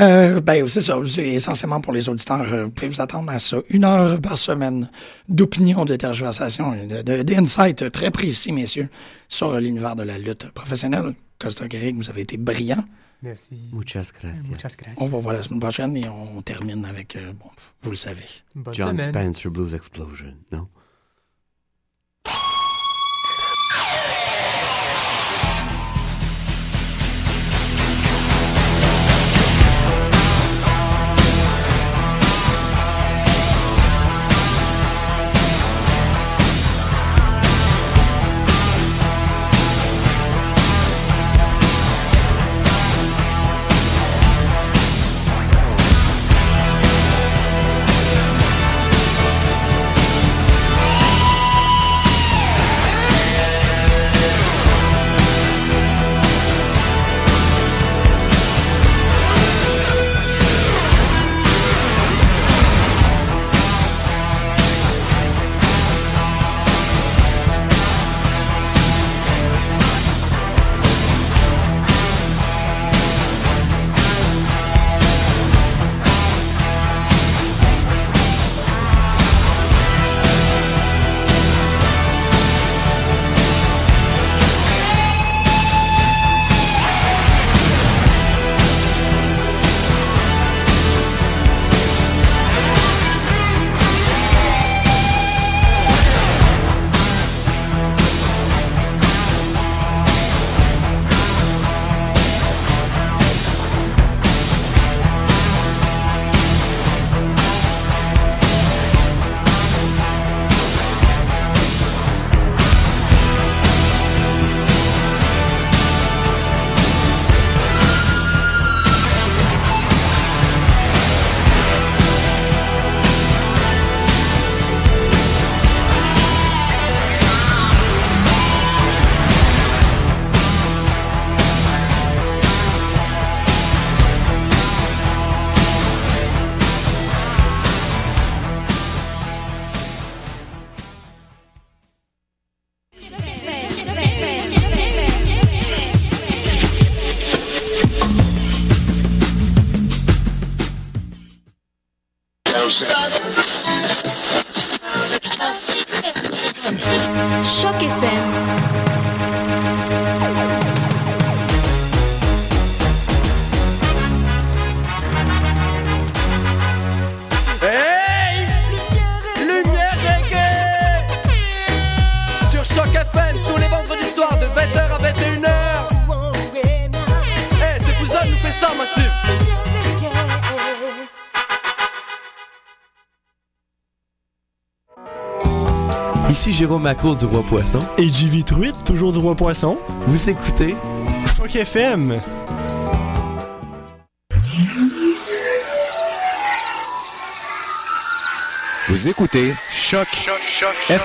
Euh, ben, c'est ça, c'est essentiellement pour les auditeurs. euh, Vous pouvez vous attendre à ça. Une heure par semaine d'opinion, de tergiversation, de- de- d'insights très précis, messieurs, sur l'univers de la lutte professionnelle. Costa Garrigue, vous avez été brillant. Merci. Muchas gracias. Muchas gracias. On va voir la semaine prochaine et on termine avec, euh, bon, vous le savez. Bonne John semaine. Spencer Blues Explosion, non? Macro du Roi Poisson. Et JV Truitt, toujours du Roi Poisson. Vous écoutez Choc FM. Vous écoutez Choc FM.